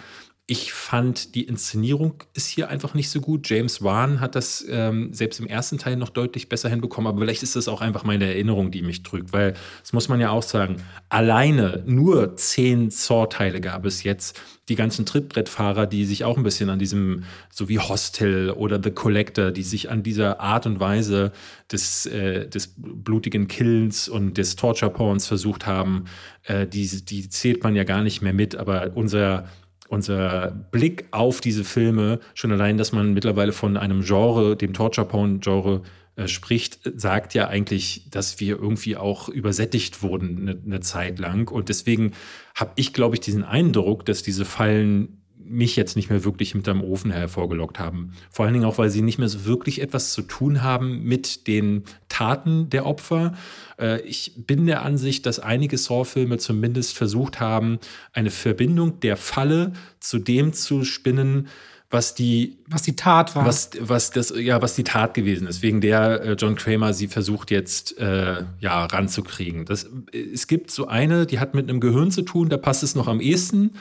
Ich fand, die Inszenierung ist hier einfach nicht so gut. James Wan hat das ähm, selbst im ersten Teil noch deutlich besser hinbekommen, aber vielleicht ist das auch einfach meine Erinnerung, die mich trügt, weil das muss man ja auch sagen. Alleine nur zehn Saw-Teile gab es jetzt. Die ganzen Trittbrettfahrer, die sich auch ein bisschen an diesem, so wie Hostel oder The Collector, die sich an dieser Art und Weise des, äh, des blutigen Killens und des Torture-Porns versucht haben, äh, die, die zählt man ja gar nicht mehr mit, aber unser unser Blick auf diese Filme, schon allein, dass man mittlerweile von einem Genre, dem Torture-Porn-Genre äh, spricht, sagt ja eigentlich, dass wir irgendwie auch übersättigt wurden eine, eine Zeit lang. Und deswegen habe ich, glaube ich, diesen Eindruck, dass diese Fallen mich jetzt nicht mehr wirklich mit einem Ofen hervorgelockt haben. Vor allen Dingen auch, weil sie nicht mehr so wirklich etwas zu tun haben mit den Taten der Opfer. Äh, ich bin der Ansicht, dass einige Saw-Filme zumindest versucht haben, eine Verbindung der Falle zu dem zu spinnen, was die was die Tat war, was was das ja was die Tat gewesen ist, wegen der äh, John Kramer sie versucht jetzt äh, ja ranzukriegen. Das es gibt so eine, die hat mit einem Gehirn zu tun, da passt es noch am ehesten.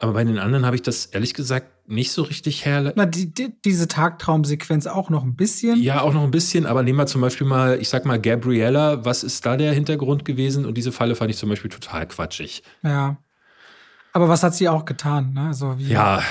Aber bei den anderen habe ich das ehrlich gesagt nicht so richtig her. Na, die, die, diese Tagtraumsequenz auch noch ein bisschen? Ja, auch noch ein bisschen. Aber nehmen wir zum Beispiel mal, ich sag mal, Gabriella. Was ist da der Hintergrund gewesen? Und diese Falle fand ich zum Beispiel total quatschig. Ja. Aber was hat sie auch getan? Ne? Also wie, ja.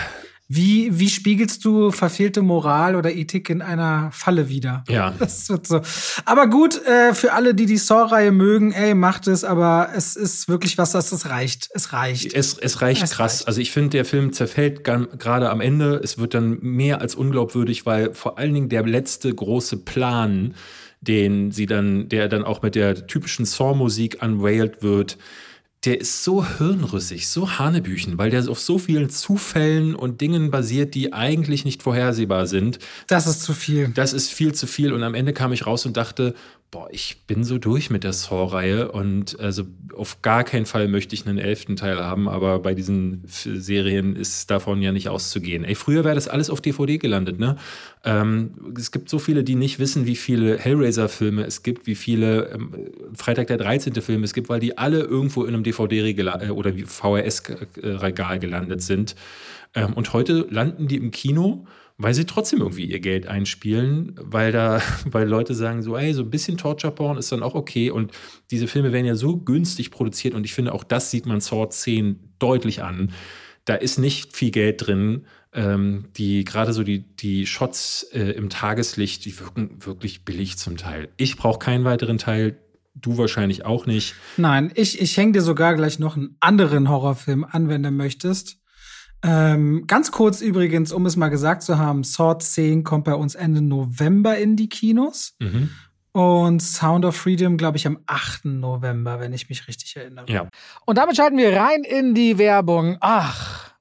Wie, wie spiegelst du verfehlte Moral oder Ethik in einer Falle wieder? Ja. Das wird so. Aber gut, äh, für alle, die die Saw-Reihe mögen, ey, macht es, aber es ist wirklich was, das es reicht. Es reicht. Es, es reicht es krass. Reicht. Also ich finde, der Film zerfällt gerade am Ende. Es wird dann mehr als unglaubwürdig, weil vor allen Dingen der letzte große Plan, den sie dann, der dann auch mit der typischen Saw-Musik unveiled wird, der ist so hirnrüssig, so Hanebüchen, weil der auf so vielen Zufällen und Dingen basiert, die eigentlich nicht vorhersehbar sind. Das ist zu viel. Das ist viel zu viel. Und am Ende kam ich raus und dachte, boah, ich bin so durch mit der Saw-Reihe und also auf gar keinen Fall möchte ich einen elften Teil haben, aber bei diesen Serien ist davon ja nicht auszugehen. Ey, früher wäre das alles auf DVD gelandet, ne? Ähm, es gibt so viele, die nicht wissen, wie viele Hellraiser-Filme es gibt, wie viele ähm, Freitag der 13. Filme es gibt, weil die alle irgendwo in einem DVD-Regal äh, oder VHS-Regal gelandet sind. Ähm, und heute landen die im Kino weil sie trotzdem irgendwie ihr Geld einspielen, weil da, weil Leute sagen so, ey, so ein bisschen Torture Porn ist dann auch okay und diese Filme werden ja so günstig produziert und ich finde auch das sieht man Sword 10 deutlich an. Da ist nicht viel Geld drin. Ähm, die gerade so die, die Shots äh, im Tageslicht, die wirken wirklich billig zum Teil. Ich brauche keinen weiteren Teil. Du wahrscheinlich auch nicht. Nein, ich, ich hänge dir sogar gleich noch einen anderen Horrorfilm an, wenn du möchtest. Ähm, ganz kurz übrigens, um es mal gesagt zu haben, Sword 10 kommt bei uns Ende November in die Kinos. Mhm. Und Sound of Freedom, glaube ich, am 8. November, wenn ich mich richtig erinnere. Ja. Und damit schalten wir rein in die Werbung. Ach,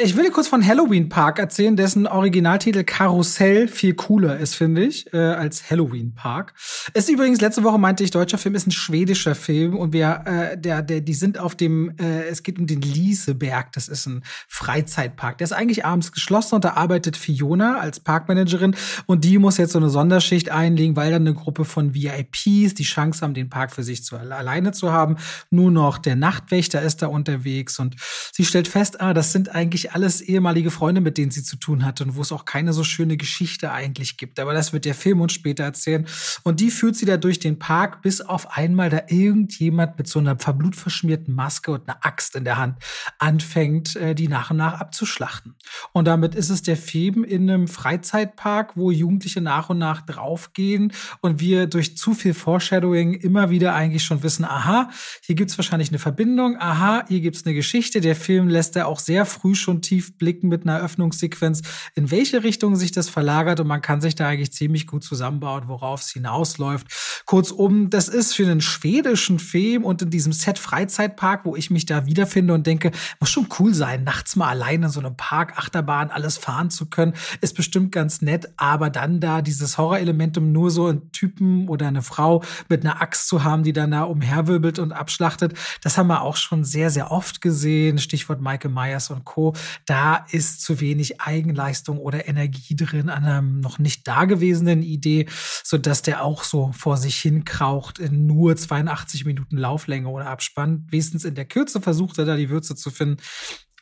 Ich will dir kurz von Halloween Park erzählen, dessen Originaltitel Karussell viel cooler ist, finde ich, äh, als Halloween Park. Ist übrigens, letzte Woche meinte ich, deutscher Film ist ein schwedischer Film und wir, äh, der, der, die sind auf dem, äh, es geht um den Lieseberg, das ist ein Freizeitpark. Der ist eigentlich abends geschlossen und da arbeitet Fiona als Parkmanagerin und die muss jetzt so eine Sonderschicht einlegen, weil dann eine Gruppe von VIPs die Chance haben, den Park für sich zu alleine zu haben. Nur noch der Nachtwächter ist da unterwegs und sie stellt fest, ah, das sind eigentlich alles ehemalige Freunde, mit denen sie zu tun hatte und wo es auch keine so schöne Geschichte eigentlich gibt. Aber das wird der Film uns später erzählen. Und die führt sie da durch den Park, bis auf einmal da irgendjemand mit so einer verblutverschmierten Maske und einer Axt in der Hand anfängt, äh, die nach und nach abzuschlachten. Und damit ist es der Film in einem Freizeitpark, wo Jugendliche nach und nach draufgehen und wir durch zu viel Foreshadowing immer wieder eigentlich schon wissen, aha, hier gibt es wahrscheinlich eine Verbindung, aha, hier gibt es eine Geschichte. Der Film lässt er auch sehr früh schon tief blicken mit einer Öffnungssequenz, in welche Richtung sich das verlagert und man kann sich da eigentlich ziemlich gut zusammenbauen, worauf es hinausläuft. Kurzum, das ist für einen schwedischen Film und in diesem Set Freizeitpark, wo ich mich da wiederfinde und denke, muss schon cool sein, nachts mal allein in so einem Park, Achterbahn, alles fahren zu können, ist bestimmt ganz nett, aber dann da dieses Horrorelement, um nur so einen Typen oder eine Frau mit einer Axt zu haben, die dann da umherwirbelt und abschlachtet, das haben wir auch schon sehr, sehr oft gesehen. Stichwort Michael Myers und Co. Da ist zu wenig Eigenleistung oder Energie drin an einer noch nicht dagewesenen Idee, so dass der auch so vor sich hin kraucht in nur 82 Minuten Lauflänge oder Abspann. Wenigstens in der Kürze versucht er da die Würze zu finden.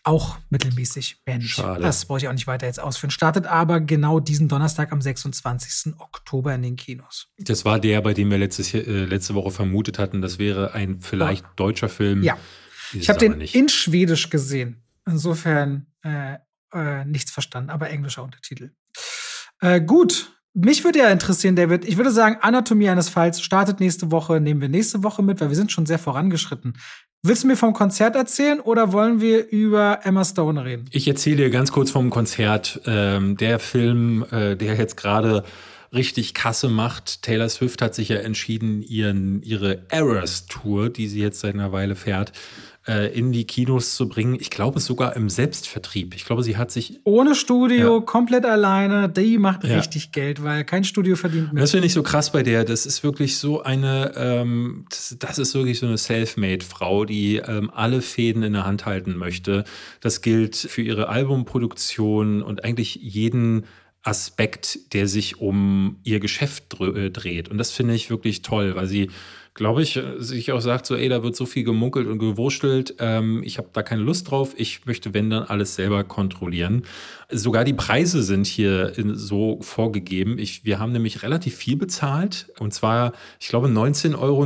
auch mittelmäßig. Mensch, Schade. das brauche ich auch nicht weiter jetzt ausführen. Startet aber genau diesen Donnerstag am 26. Oktober in den Kinos. Das war der, bei dem wir letztes, äh, letzte Woche vermutet hatten, das wäre ein vielleicht Ja. deutscher Film. Ja. Ist Ich habe den nicht. in Schwedisch gesehen. Insofern äh, äh, nichts verstanden, aber englischer Untertitel. Äh, gut. Mich würde ja interessieren, David. Ich würde sagen, Anatomie eines Falls startet nächste Woche, nehmen wir nächste Woche mit, weil wir sind schon sehr vorangeschritten. Willst du mir vom Konzert erzählen oder wollen wir über Emma Stone reden? Ich erzähle dir ganz kurz vom Konzert. Ähm, der Film, äh, der jetzt gerade richtig Kasse macht. Taylor Swift hat sich ja entschieden, ihren, ihre Errors Tour, die sie jetzt seit einer Weile fährt, äh, in die Kinos zu bringen. Ich glaube sogar im Selbstvertrieb. Ich glaube, sie hat sich Ohne Studio, komplett alleine. Die macht Ja. richtig Geld, weil kein Studio verdient mit. Das finde ich so krass bei der. Das ist wirklich so eine, ähm, das, das ist wirklich so eine Selfmade-Frau, die ähm, alle Fäden in der Hand halten möchte. Das gilt für ihre Albumproduktion und eigentlich jeden Aspekt, der sich um ihr Geschäft äh, dreht. Und das finde ich wirklich toll, weil sie, glaube ich, äh, sich auch sagt, so, ey, da wird so viel gemunkelt und gewurschtelt, ähm, ich habe da keine Lust drauf, ich möchte, wenn dann, alles selber kontrollieren. Sogar die Preise sind hier in, so vorgegeben. Ich, wir haben nämlich relativ viel bezahlt, und zwar, ich glaube, 19,89 Euro.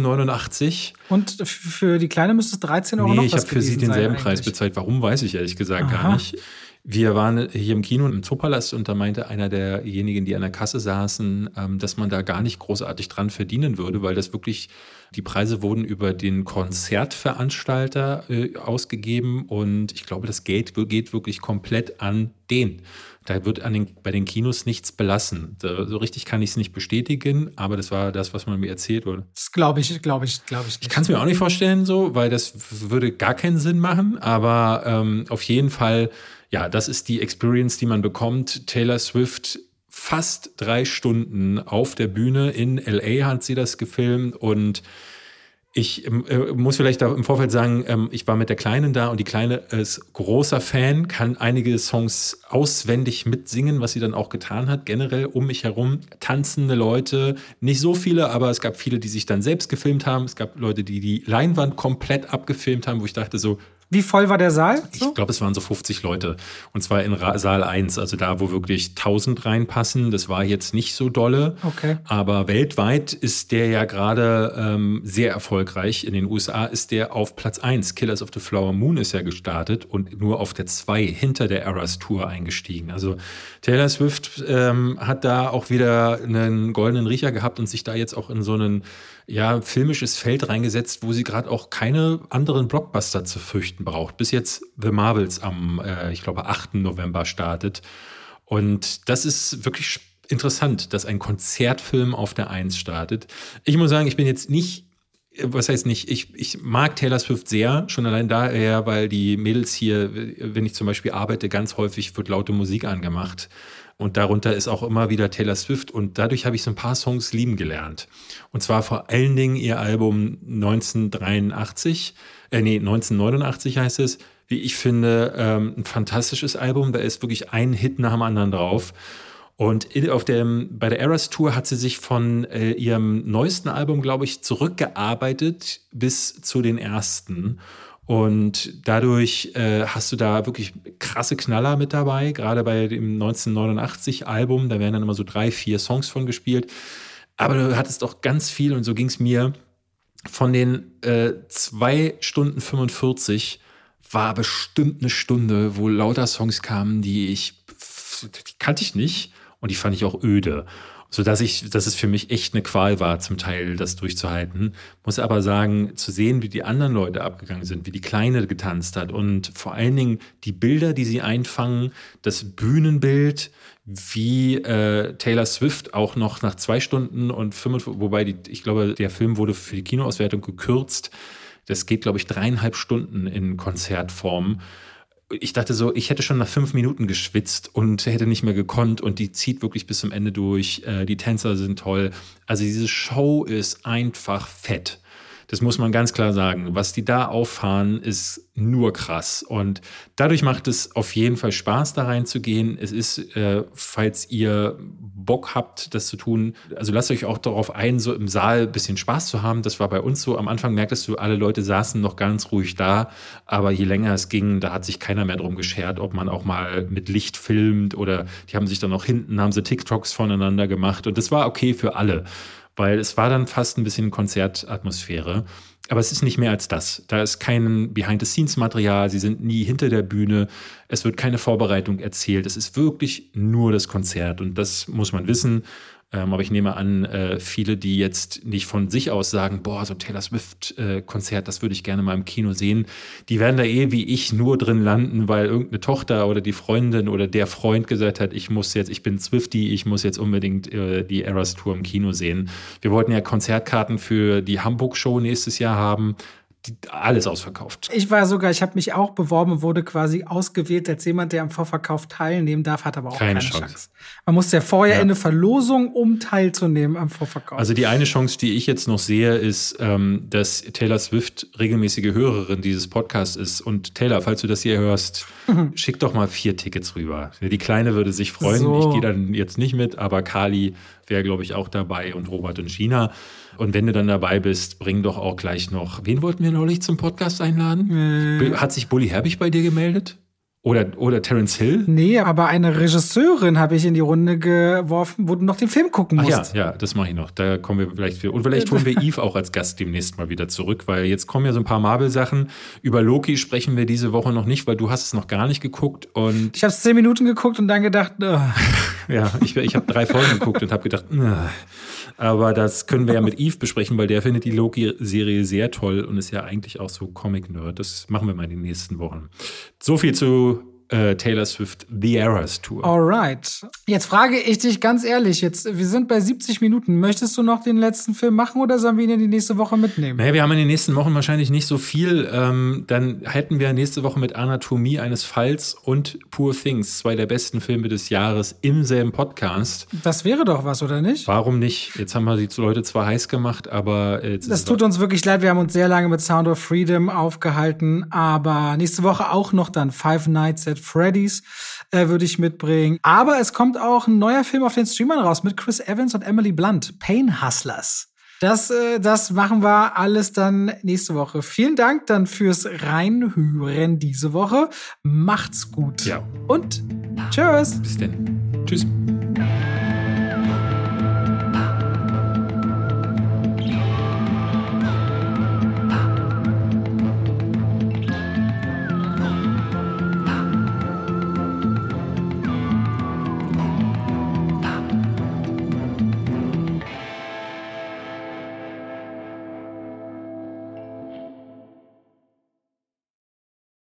Und für die Kleine müsste es 13 Euro Nee, noch ich habe für sie denselben Preis bezahlt. Warum, weiß ich ehrlich gesagt gar Aha. nicht. Wir waren hier im Kino im Zoopalast und da meinte einer derjenigen, die an der Kasse saßen, ähm, dass man da gar nicht großartig dran verdienen würde, weil das wirklich, die Preise wurden über den Konzertveranstalter äh, ausgegeben und ich glaube, das Geld geht wirklich komplett an den. Da wird an den, bei den Kinos nichts belassen. So richtig kann ich es nicht bestätigen, aber das war das, was man mir erzählt wurde. Das glaube ich, glaube ich, glaube ich nicht. Ich kann es mir auch nicht vorstellen, so, weil das würde gar keinen Sinn machen. Aber ähm, auf jeden Fall, ja, das ist die Experience, die man bekommt. Taylor Swift fast drei Stunden auf der Bühne in LA hat sie das gefilmt und ich ähm, äh, muss vielleicht da im Vorfeld sagen, ähm, ich war mit der Kleinen da und die Kleine ist großer Fan, kann einige Songs auswendig mitsingen, was sie dann auch getan hat. Generell um mich herum tanzende Leute, nicht so viele, aber es gab viele, die sich dann selbst gefilmt haben. Es gab Leute, die die Leinwand komplett abgefilmt haben, wo ich dachte so, Wie voll war der Saal? So? ich glaube, es waren so 50 Leute. Und zwar in Ra Saal 1, also da, wo wirklich 1000 reinpassen. Das war jetzt nicht so dolle. Okay. Aber weltweit ist der ja gerade ähm, sehr erfolgreich. In den USA ist der auf Platz 1. Killers of the Flower Moon ist ja gestartet und nur auf der 2 hinter der Eras Tour eingestiegen. Also Taylor Swift ähm, hat da auch wieder einen goldenen Riecher gehabt und sich da jetzt auch in so einen ja, filmisches Feld reingesetzt, wo sie gerade auch keine anderen Blockbuster zu fürchten braucht. Bis jetzt The Marvels am, äh, ich glaube, 8. November startet. Und das ist wirklich interessant, dass ein Konzertfilm auf der Eins startet. Ich muss sagen, ich bin jetzt nicht, was heißt nicht, ich, ich mag Taylor Swift sehr, schon allein daher, weil die Mädels hier, wenn ich zum Beispiel arbeite, ganz häufig wird laute Musik angemacht. Und darunter ist auch immer wieder Taylor Swift. Und dadurch habe ich so ein paar Songs lieben gelernt. Und zwar vor allen Dingen ihr Album 1983, äh, nee, 1989 heißt es. Wie ich finde, ähm, ein fantastisches Album. Da ist wirklich ein Hit nach dem anderen drauf. Und auf dem, bei der Eras Tour hat sie sich von äh, ihrem neuesten Album, glaube ich, zurückgearbeitet bis zu den ersten. Und dadurch äh, hast du da wirklich krasse Knaller mit dabei, gerade bei dem 1989-Album. Da werden dann immer so drei, vier Songs von gespielt. Aber du hattest auch ganz viel, und so ging es mir, von den äh, zwei Stunden 45 war bestimmt eine Stunde, wo lauter Songs kamen, die ich, die kannte ich nicht und die fand ich auch öde. So dass ich, dass es für mich echt eine Qual war, zum Teil das durchzuhalten. Muss aber sagen, zu sehen, wie die anderen Leute abgegangen sind, wie die Kleine getanzt hat und vor allen Dingen die Bilder, die sie einfangen, das Bühnenbild, wie äh, Taylor Swift auch noch nach zwei Stunden und 45, wobei die, ich glaube, der Film wurde für die Kinoauswertung gekürzt. Das geht, glaube ich, dreieinhalb Stunden in Konzertform ich dachte so, ich hätte schon nach fünf Minuten geschwitzt und hätte nicht mehr gekonnt und die zieht wirklich bis zum Ende durch. Äh, die Tänzer sind toll. Also diese Show ist einfach fett. Das muss man ganz klar sagen. Was die da auffahren, ist nur krass. Und dadurch macht es auf jeden Fall Spaß, da reinzugehen. Es ist, äh, falls ihr Bock habt, das zu tun, also lasst euch auch darauf ein, so im Saal ein bisschen Spaß zu haben. Das war bei uns so. Am Anfang merktest du, alle Leute saßen noch ganz ruhig da. Aber je länger es ging, da hat sich keiner mehr drum geschert, ob man auch mal mit Licht filmt oder die haben sich dann noch hinten, haben sie TikToks voneinander gemacht. Und das war okay für alle weil es war dann fast ein bisschen Konzertatmosphäre. Aber es ist nicht mehr als das. Da ist kein Behind-the-Scenes-Material, sie sind nie hinter der Bühne, es wird keine Vorbereitung erzählt. Es ist wirklich nur das Konzert und das muss man wissen. Ähm, aber ich nehme an, äh, viele, die jetzt nicht von sich aus sagen, boah, so ein Taylor Swift-Konzert, äh, das würde ich gerne mal im Kino sehen, die werden da eh wie ich nur drin landen, weil irgendeine Tochter oder die Freundin oder der Freund gesagt hat, ich muss jetzt, ich bin Swifty, ich muss jetzt unbedingt äh, die Eras Tour im Kino sehen. Wir wollten ja Konzertkarten für die Hamburg-Show nächstes Jahr haben alles ausverkauft. Ich war sogar, ich habe mich auch beworben, wurde quasi ausgewählt als jemand, der am Vorverkauf teilnehmen darf, hat aber auch keine, keine Chance. Chance. Man muss ja vorher ja. in eine Verlosung, um teilzunehmen am Vorverkauf. Also die eine Chance, die ich jetzt noch sehe, ist, ähm, dass Taylor Swift regelmäßige Hörerin dieses Podcasts ist. Und Taylor, falls du das hier hörst, schick doch mal vier Tickets rüber. Die Kleine würde sich freuen. So. Ich gehe dann jetzt nicht mit, aber Kali wäre, glaube ich, auch dabei und Robert und China. Und wenn du dann dabei bist, bring doch auch gleich noch. Wen wollten wir neulich zum Podcast einladen? Äh. Hat sich Bully Herbig bei dir gemeldet? Oder, oder Terence Hill? Nee, aber eine Regisseurin habe ich in die Runde geworfen, wo du noch den Film gucken musst. Ach ja, ja, das mache ich noch. Da kommen wir vielleicht für. Und vielleicht holen wir Eve auch als Gast demnächst mal wieder zurück, weil jetzt kommen ja so ein paar Marvel-Sachen. Über Loki sprechen wir diese Woche noch nicht, weil du hast es noch gar nicht geguckt. Und ich habe zehn Minuten geguckt und dann gedacht, oh. ja, ich, ich habe drei Folgen geguckt und habe gedacht, oh. Aber das können wir ja mit Eve besprechen, weil der findet die Loki-Serie sehr toll und ist ja eigentlich auch so Comic-Nerd. Das machen wir mal in den nächsten Wochen. So viel zu äh, Taylor Swift The Eras Tour. Alright. Jetzt frage ich dich ganz ehrlich, jetzt, wir sind bei 70 Minuten. Möchtest du noch den letzten Film machen oder sollen wir ihn in die nächste Woche mitnehmen? Naja, wir haben in den nächsten Wochen wahrscheinlich nicht so viel. Ähm, dann hätten wir nächste Woche mit Anatomie eines Falls und Poor Things, zwei der besten Filme des Jahres, im selben Podcast. Das wäre doch was, oder nicht? Warum nicht? Jetzt haben wir die Leute zwar heiß gemacht, aber äh, Das tut uns wirklich leid. Wir haben uns sehr lange mit Sound of Freedom aufgehalten, aber nächste Woche auch noch dann Five Nights at Freddy's äh, würde ich mitbringen. Aber es kommt auch ein neuer Film auf den Streamern raus mit Chris Evans und Emily Blunt, Pain Hustlers. Das, äh, das machen wir alles dann nächste Woche. Vielen Dank dann fürs Reinhören diese Woche. Macht's gut. Ja. Und tschüss. Bis denn. Tschüss.